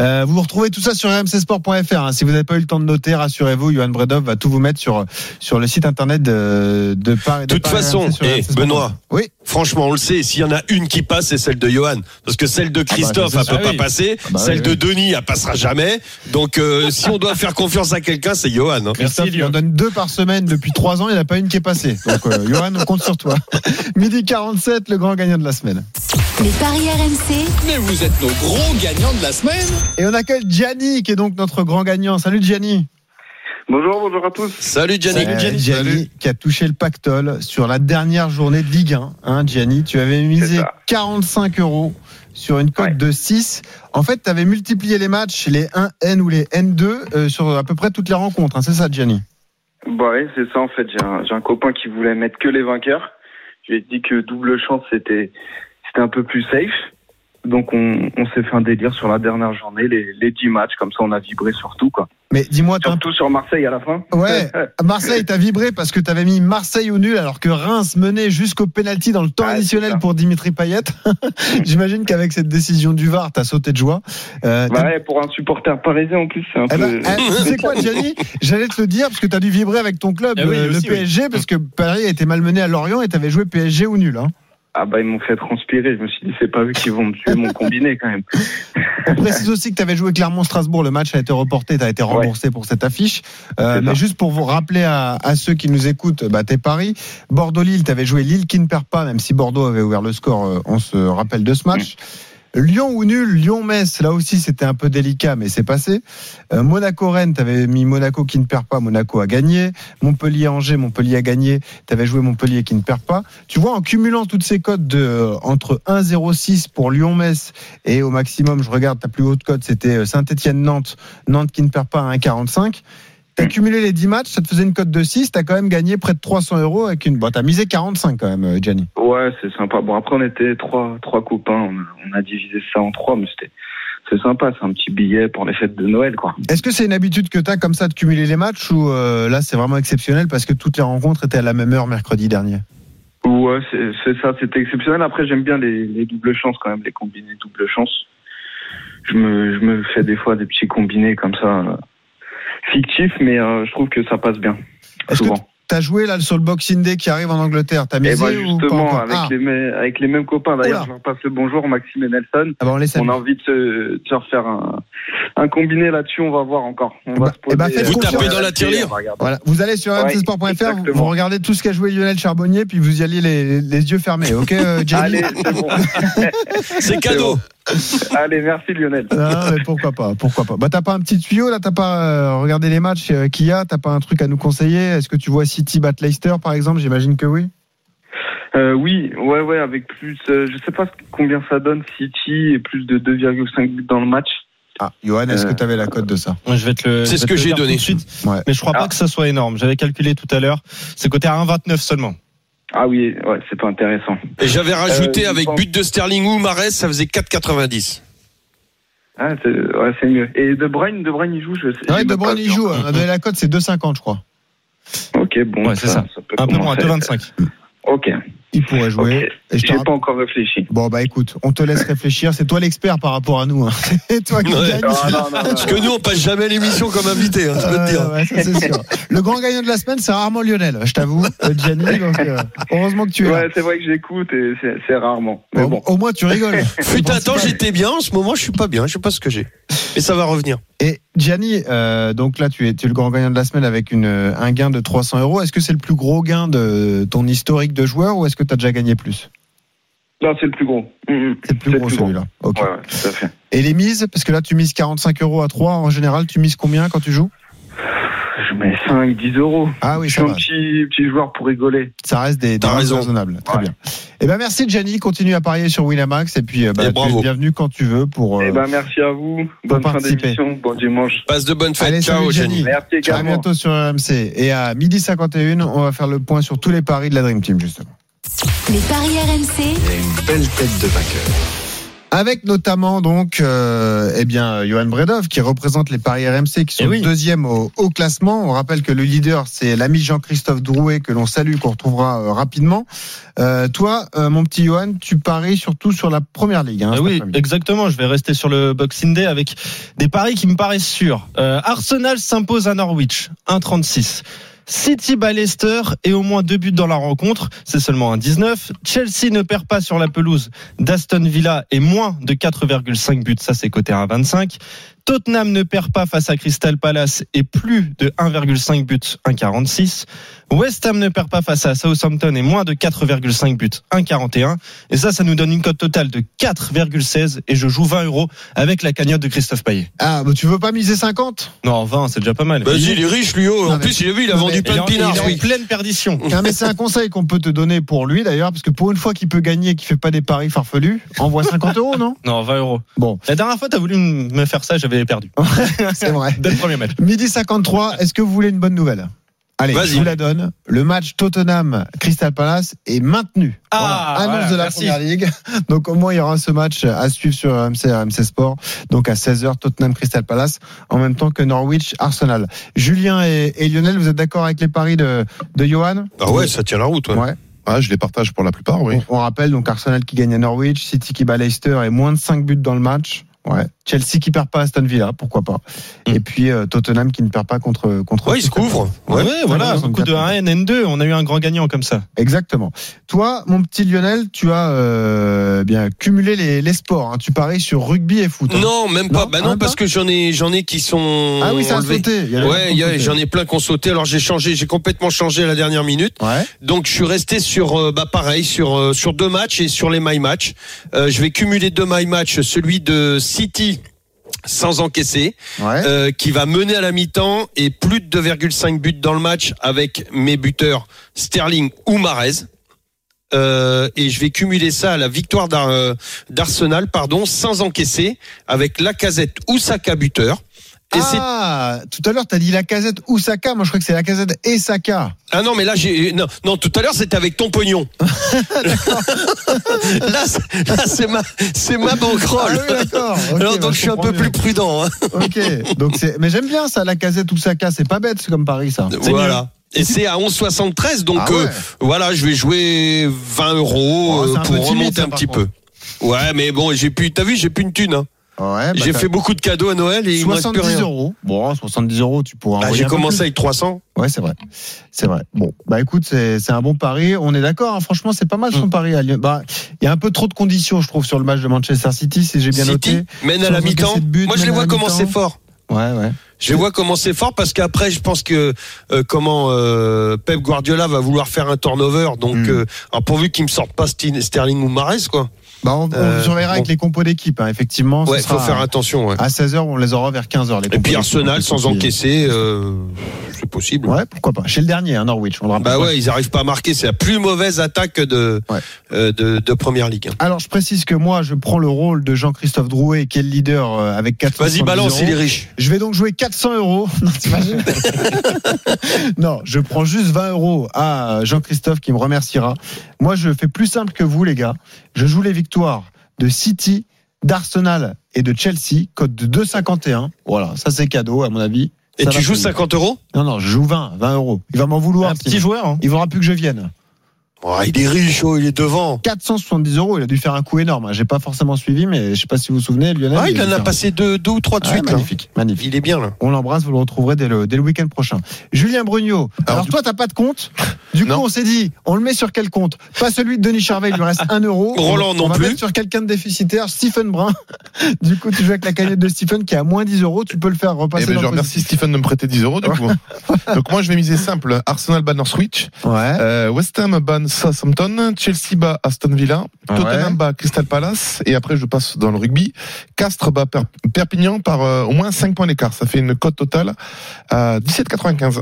Euh, vous retrouvez tout ça sur rmcsport.fr. hein. Si vous n'avez pas eu le temps de noter, rassurez-vous, Johan Bredov va tout vous mettre sur sur le site internet de de Paris. De toute façon, eh, Benoît, Oui. franchement, on le sait, s'il y en a une qui passe, c'est celle de Johan. Parce que celle de Christophe, bah, elle c'est peut pas Ah oui. passer. bah celle oui, de. Denis, elle passera jamais. Donc, euh, si on doit faire confiance à quelqu'un, c'est Johan. hein. Christophe, il en donne deux par semaine depuis trois ans, il n'y en a pas une qui est passée. Donc, euh, Johan, on compte sur toi. Midi 47, le grand gagnant de la semaine. Les paris RMC, Mais vous êtes nos gros gagnants de la semaine. Et on accueille Gianni, qui est donc notre grand gagnant. Salut Gianni. Bonjour, bonjour à tous. Salut Gianni. Euh, Gianni. Gianni, qui a touché le pactole sur la dernière journée de Ligue 1. Hein, Gianni, tu avais misé ça. 45 euros sur une cote Ouais. de 6. En fait, tu avais multiplié les matchs, les 1N ou les N2, euh, sur à peu près toutes les rencontres. hein, c'est ça, Gianni? Bah ouais, c'est ça en fait. J'ai un, j'ai un copain qui voulait mettre que les vainqueurs. Je lui ai dit que double chance c'était c'était un peu plus safe. Donc on, on s'est fait un délire sur la dernière journée, les, les 10 matchs, comme ça on a vibré sur tout quoi. Mais dis-moi, un Surtout sur Marseille à la fin. Ouais, Marseille, t'as vibré parce que t'avais mis Marseille au nul alors que Reims menait jusqu'au penalty dans le temps additionnel pour Dimitri Payet. J'imagine qu'avec cette décision du VAR, t'as sauté de joie. Euh, Bah ouais, pour un supporter parisien en plus, c'est un Eh peu. ben, eh, tu sais quoi, Gianni? J'allais te le dire parce que t'as dû vibrer avec ton club, Eh oui, euh, le aussi, oui. PSG, parce que Paris a été malmené à Lorient et t'avais joué PSG ou nul. Hein. Ah bah ils m'ont fait transpirer. Je me suis dit c'est pas eux qui vont me tuer mon combiné quand même. On précise aussi que t'avais joué Clermont-Strasbourg. Le match a été reporté, t'as été remboursé pour cette affiche. Euh, mais ça. juste pour vous rappeler à, à ceux qui nous écoutent, bah, tes paris. Bordeaux-Lille, t'avais joué Lille qui ne perd pas, même si Bordeaux avait ouvert le score. euh, on se rappelle de ce match. Lyon ou nul, Lyon-Metz, là aussi c'était un peu délicat, mais c'est passé. Euh, Monaco-Rennes, t'avais mis Monaco qui ne perd pas, Monaco a gagné. Montpellier-Angers, Montpellier a gagné. T'avais joué Montpellier qui ne perd pas. Tu vois, en cumulant toutes ces cotes de euh, entre 1,06 pour Lyon-Metz et au maximum, je regarde ta plus haute cote, c'était euh, Saint-Etienne-Nantes, Nantes qui ne perd pas à 1,45. T'as cumulé les 10 matchs, ça te faisait une cote de 6, t'as quand même gagné près de 300 euros avec une. Bon, t'as misé 45 quand même, euh, Gianni. Ouais, c'est sympa. Bon après on était trois trois copains, on a, on a divisé ça en trois, mais c'était c'est sympa, c'est un petit billet pour les fêtes de Noël quoi. Est-ce que c'est une habitude que t'as comme ça de cumuler les matchs ou euh, là c'est vraiment exceptionnel parce que toutes les rencontres étaient à la même heure mercredi dernier? Ouais, c'est ça, c'était exceptionnel. Après, j'aime bien les, les doubles chances quand même, les combinés double chance. Je me, je me fais des fois des petits combinés comme ça, fictifs, mais euh, je trouve que ça passe bien. Est-ce que Souvent. t'as joué là sur le Boxing Day qui arrive en Angleterre? T'as misé bah ou pas justement, avec, Ah, les, mê- avec les mêmes copains, d'ailleurs, je leur passe le bonjour, Maxime et Nelson. ah bah on les salue. On a envie de se, de se refaire un, un combiné là-dessus, on va voir encore. On va bah- se poser, eh bah, faites euh, Vous tapez dans la tirelire. Voilà, vous allez sur Ouais, vous, regardez tout ce qu'a joué Lionel Charbonnier, puis vous y allez les, les yeux fermés, ok euh, Allez, c'est bon. C'est cadeau. Allez, merci Lionel. Ah, mais pourquoi pas, pourquoi pas. Bah t'as pas un petit tuyau là, t'as pas euh, regardé les matchs euh, qu'il y a, t'as pas un truc à nous conseiller? Est-ce que tu vois City battre Leicester par exemple? J'imagine que oui. Euh, oui, ouais, ouais, avec plus, euh, je sais pas combien ça donne City et plus de 2,5 buts dans le match. Ah, Johan, est-ce Euh, que t'avais la cote de ça? Je vais te le. C'est ce que j'ai donné. tout de suite. Ouais. Mais je crois Ah. pas que ça soit énorme. J'avais calculé tout à l'heure. C'est coté à 1,29 seulement. Ah oui, ouais, c'est pas intéressant. Et j'avais rajouté Euh, avec pense- but de Sterling ou Mares, ça faisait 4,90. Ah, c'est, ouais, c'est mieux. Et De Bruyne, De Bruyne, il joue, je sais. Ouais, De Bruyne il joue, encore. on a donné la cote c'est 2,50 je crois. Ok, bon. Ouais, c'est ça. peut Un peu moins, commencer. 2,25. Ok. Il pourrait jouer. Et je J'ai pas encore réfléchi. Bon bah écoute, on te laisse réfléchir. C'est toi l'expert par rapport à nous. hein. C'est toi qui Ouais. gagne. Non, non, non, Parce que nous, on passe jamais à l'émission comme invité, hein, je peux te Euh, dire. ouais, ça, c'est sûr. Le grand gagnant de la semaine, c'est rarement Lionel, je t'avoue, euh, Gianni. Donc, euh, heureusement que tu es là. Ouais, c'est vrai que j'écoute et c'est c'est rarement. Mais Au, bon. au moins, tu rigoles. Fut un temps, j'étais bien. En ce moment, je suis pas bien. Je sais pas ce que j'ai. Mais ça va revenir. Et Gianni, euh, donc là, tu es, tu es le grand gagnant de la semaine avec une, un gain de 300 euros. Est-ce que c'est le plus gros gain de ton historique de joueur ou est-ce que tu as déjà gagné plus Non, c'est le plus gros. C'est le plus C'est gros le plus gros. celui-là. Ok. Ouais, ouais, tout à fait. Et les mises Parce que là, tu mises 45 euros à 3. En général, tu mises combien quand tu joues Je mets 5, 10 euros. Ah oui, Je ça suis un va. petit, petit joueur pour rigoler. Ça reste des, des raisonnables. Très Ouais. bien. Eh ben merci Gianni. Continue à parier sur Winamax et puis euh, bah, Et tu bravo. es bienvenu quand tu veux pour. euh, Eh ben, merci à vous. Bonne fin d'émission. Bon dimanche. Passe de bonnes fêtes. Allez, Ciao. Gianni. Merci À également. bientôt sur RMC. Et à midi 51, on va faire le point sur tous les paris de la Dream Team, justement. Les paris RMC, Il y a une belle tête de vainqueur. Avec notamment donc, euh, eh bien, Johan Bredov qui représente les paris RMC qui sont Eh oui. deuxième au, au classement. On rappelle que le leader c'est l'ami Jean-Christophe Drouet que l'on salue, qu'on retrouvera euh, rapidement. Euh, toi, euh, mon petit Johan, tu paries surtout sur la première ligue. Hein, Ah oui, exactement. Je vais rester sur le Boxing Day avec des paris qui me paraissent sûrs. Euh, Arsenal s'impose à Norwich, 1,36. City bat et au moins deux buts dans la rencontre, c'est seulement un 19. Chelsea ne perd pas sur la pelouse d'Aston Villa et moins de 4,5 buts, ça c'est côté à 1,25. Tottenham ne perd pas face à Crystal Palace et plus de 1,5 buts, 1,46. West Ham ne perd pas face à Southampton et moins de 4,5 buts, 1,41. Et ça, ça nous donne une cote totale de 4,16 et je joue 20 euros avec la cagnotte de Christophe Payet. Ah, bah, tu veux pas miser 50 Non, 20, c'est déjà pas mal. Vas-y, il est riche, lui. oh. Non, En plus, il a vu, il a vendu mais- plein de pinards. il est en oui. pleine perdition. Non, mais c'est un conseil qu'on peut te donner pour lui d'ailleurs, parce que pour une fois qu'il peut gagner et qu'il fait pas des paris farfelus, envoie 50 euros, non? Non, 20 euros. Bon, La dernière fois, t'as voulu me faire ça, j'avais perdu. c'est vrai. Dès le premier match. Midi 53, est-ce que vous voulez une bonne nouvelle? Allez, je vous la donne. Le match Tottenham Crystal Palace est maintenu. Ah, Annonce voilà, de la merci. première ligue. Donc au moins il y aura ce match à suivre sur RMC RMC Sport. Donc à 16h Tottenham Crystal Palace en même temps que Norwich Arsenal. Julien et, et Lionel, vous êtes d'accord avec les paris de de Johan? Ah ouais, ça tient la route. ouais. Ouais. Ah, je les partage pour la plupart, oui. On, on rappelle donc Arsenal qui gagne à Norwich, City qui bat Leicester et moins de 5 buts dans le match. Ouais. Chelsea qui perd pas à Aston Villa, pourquoi pas. Et puis euh, Tottenham qui ne perd pas contre contre. Ouais, il se couvre. Ouais, Ouais. voilà, un coup de 1N, N2, on a eu un grand gagnant comme ça. Exactement. Toi, mon petit Lionel, tu as euh, bien cumulé les, les sports. hein. Tu paries sur rugby et foot. hein. Non, même pas. Non, bah non, même parce que j'en ai, j'en ai qui sont. Ah oui, ça a sauté. Il y a des gens Ouais, j'en ai plein qui ont sauté. Alors j'ai changé, j'ai complètement changé à la dernière minute. Ouais. Donc je suis resté sur, euh, bah pareil, sur euh, sur deux matchs et sur les my match. Euh, je vais cumuler deux my match, celui de City sans encaisser, Ouais. euh, qui va mener à la mi-temps et plus de 2,5 buts dans le match avec mes buteurs Sterling ou Marez. Euh, et je vais cumuler ça à la victoire euh, d'Arsenal, pardon, sans encaisser, avec Lacazette ou Saka buteur. Et c'est ah, tout à l'heure, t'as dit la casette ou Saka. Moi, je crois que c'est la casette et Saka. Ah non, mais là, j'ai. Non, non, tout à l'heure, c'était avec ton pognon. là, c'est- là, c'est ma, c'est ma Ah bankroll. oui, d'accord. Alors, bah, donc, je suis un peu plus prudent. hein. Ok. Donc c'est. Mais j'aime bien ça, la casette ou Saka. C'est pas bête comme pari, ça. C'est Voilà. Et c'est à 11,73. Donc, Ah ouais. euh, voilà, je vais jouer 20 euros Oh, euh, c'est un pour remonter ça, un par petit peu. Ouais, mais bon, j'ai plus. T'as vu, j'ai plus une thune. Hein. Ouais. bah, j'ai fait beaucoup de cadeaux à Noël et il me reste plus 70 rien. euros. Bon, 70 euros, tu pourras. Bah, j'ai commencé plus. avec 300. Ouais, c'est vrai. C'est vrai. Bon, bah écoute, c'est c'est un bon pari. On est d'accord. hein. Franchement, c'est pas mal Mm. son pari. à Lyon. Bah, il y a un peu trop de conditions, je trouve, sur le match de Manchester City, si j'ai bien City noté. mène à la mi-temps. Moi, je les vois commencer fort. Ouais, ouais. Je les vois commencer fort parce qu'après, je pense que euh, comment euh, Pep Guardiola va vouloir faire un turnover. Donc, Mm. euh, alors pourvu qu'il me sorte pas Sterling ou Mares, quoi. Bah, on, on Euh, surveillera avec les compos d'équipe, hein, effectivement. Ouais, faut faire attention. Ouais. À 16h, on les aura vers 15h. Les Et puis. Arsenal sans encaisser, euh, c'est possible. Ouais, pourquoi pas. Chez le dernier, hein, Norwich, on. Bah ouais, ils arrivent pas à marquer. C'est la plus mauvaise attaque de Ouais. euh, de, de première ligue. hein. Alors, je précise que moi, je prends le rôle de Jean-Christophe Drouet, qui est le leader euh, avec 400 Vas-y, balance, il est riche. Je vais donc jouer 400 euros. Non, Non, je prends juste 20 euros à Jean-Christophe qui me remerciera. Moi, je fais plus simple que vous, les gars. Je joue les victoires de City, d'Arsenal et de Chelsea, code de 2,51. Voilà, ça c'est cadeau, à mon avis. Et Ça tu joues payer. 50 euros? Non, non, je joue 20, 20 euros. Il va m'en vouloir. Un petit joueur. hein. Il faudra plus que je vienne. Oh, il est riche, oh, il est devant. 470 euros. Il a dû faire un coup énorme. hein. J'ai pas forcément suivi, mais je sais pas si vous vous souvenez, Lionel. Ah, il en a faire- passé deux, deux ou trois de suite. là. magnifique, magnifique. Il est bien là. On l'embrasse, vous le retrouverez dès le, dès le week-end prochain. Julien Brugnot. Alors, du toi, t'as pas de compte? Du coup, Non. on s'est dit, on le met sur quel compte? Pas celui de Denis Charvet, il lui reste 1 euro. Roland on, non on va plus. mettre sur quelqu'un de déficitaire, Stephen Brun. Du coup, tu joues avec la cagnotte de Stephen qui est à moins 10 euros. Tu peux le faire repasser Eh ben, dans je remercie. Stephen de me prêter 10 euros, du coup. Donc, moi, je vais miser simple. Arsenal bat Norwich. Ouais. Euh, West Ham bat Southampton. Chelsea bat Aston Villa. Ouais. Tottenham bat Crystal Palace. Et après, je passe dans le rugby. Castres bat Per- Perpignan par euh, au moins 5 points d'écart. Ça fait une cote totale à 17,95.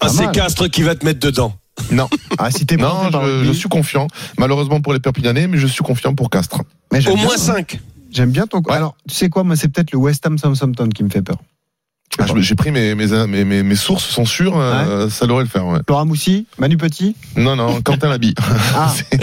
Ah, c'est. Castres qui va te mettre dedans. Non, Ah, si t'es non, je, suis confiant. Malheureusement pour les Perpignanais, mais je suis confiant pour Castres. Mais Au moins ça. 5. J'aime bien ton. Ouais. Alors, tu sais quoi, moi, c'est peut-être le West Ham Southampton qui me fait peur. Ah, J'ai pris mes, mes, mes, mes, mes sources sont sûres, euh, ça devrait le faire. Ouais. Laura Moussi, Manu Petit. Non, non, Quentin Labi. Ah.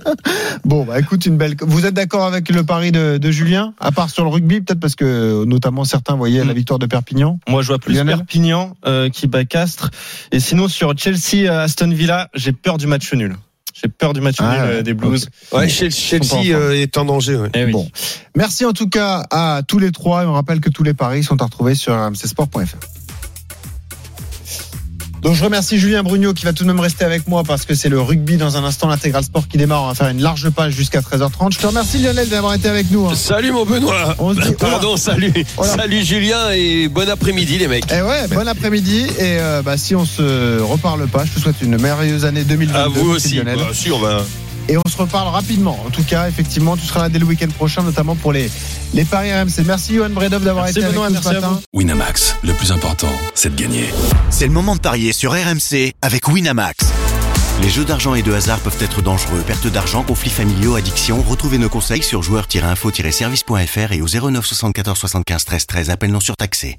bon, bah écoute, une belle. Vous êtes d'accord avec le pari de, de Julien? À part sur le rugby, peut-être parce que notamment certains voyaient la victoire de Perpignan. Moi, je vois plus Lionel Perpignan euh, qui bat Castres. Et sinon, sur Chelsea, euh, Aston Villa, j'ai peur du match nul. J'ai peur du match Ah, nul euh, des Blues. Ouais, Ils Chelsea euh, est en danger. ouais. Eh oui. Bon. Merci en tout cas à tous les trois. Et on rappelle que tous les paris sont à retrouver sur rmcsport.fr. Donc je remercie Julien Brugnot qui va tout de même rester avec moi parce que c'est le rugby dans un instant, l'intégral sport qui démarre. On va faire une large page jusqu'à 13h30. Je te remercie Lionel d'avoir été avec nous. hein. Salut mon Benoît. On se dit- Pardon, salut. Salut Julien et bon après-midi les mecs. Eh ouais, bon après-midi et euh, bah, si on se reparle pas, je te souhaite une merveilleuse année 2022. À vous aussi. Lionel. Bah, si, on va. Et on se reparle rapidement. En tout cas, effectivement, tu seras là dès le week-end prochain, notamment pour les, les paris RMC. Merci Johan Bredov d'avoir été avec nous ce matin. Winamax, le plus important, c'est de gagner. C'est le moment de parier sur RMC avec Winamax. Les jeux d'argent et de hasard peuvent être dangereux. Perte d'argent, conflits familiaux, addiction. Retrouvez nos conseils sur joueurs-info-service.fr et au 09 74 75 13 13. Appel non surtaxé.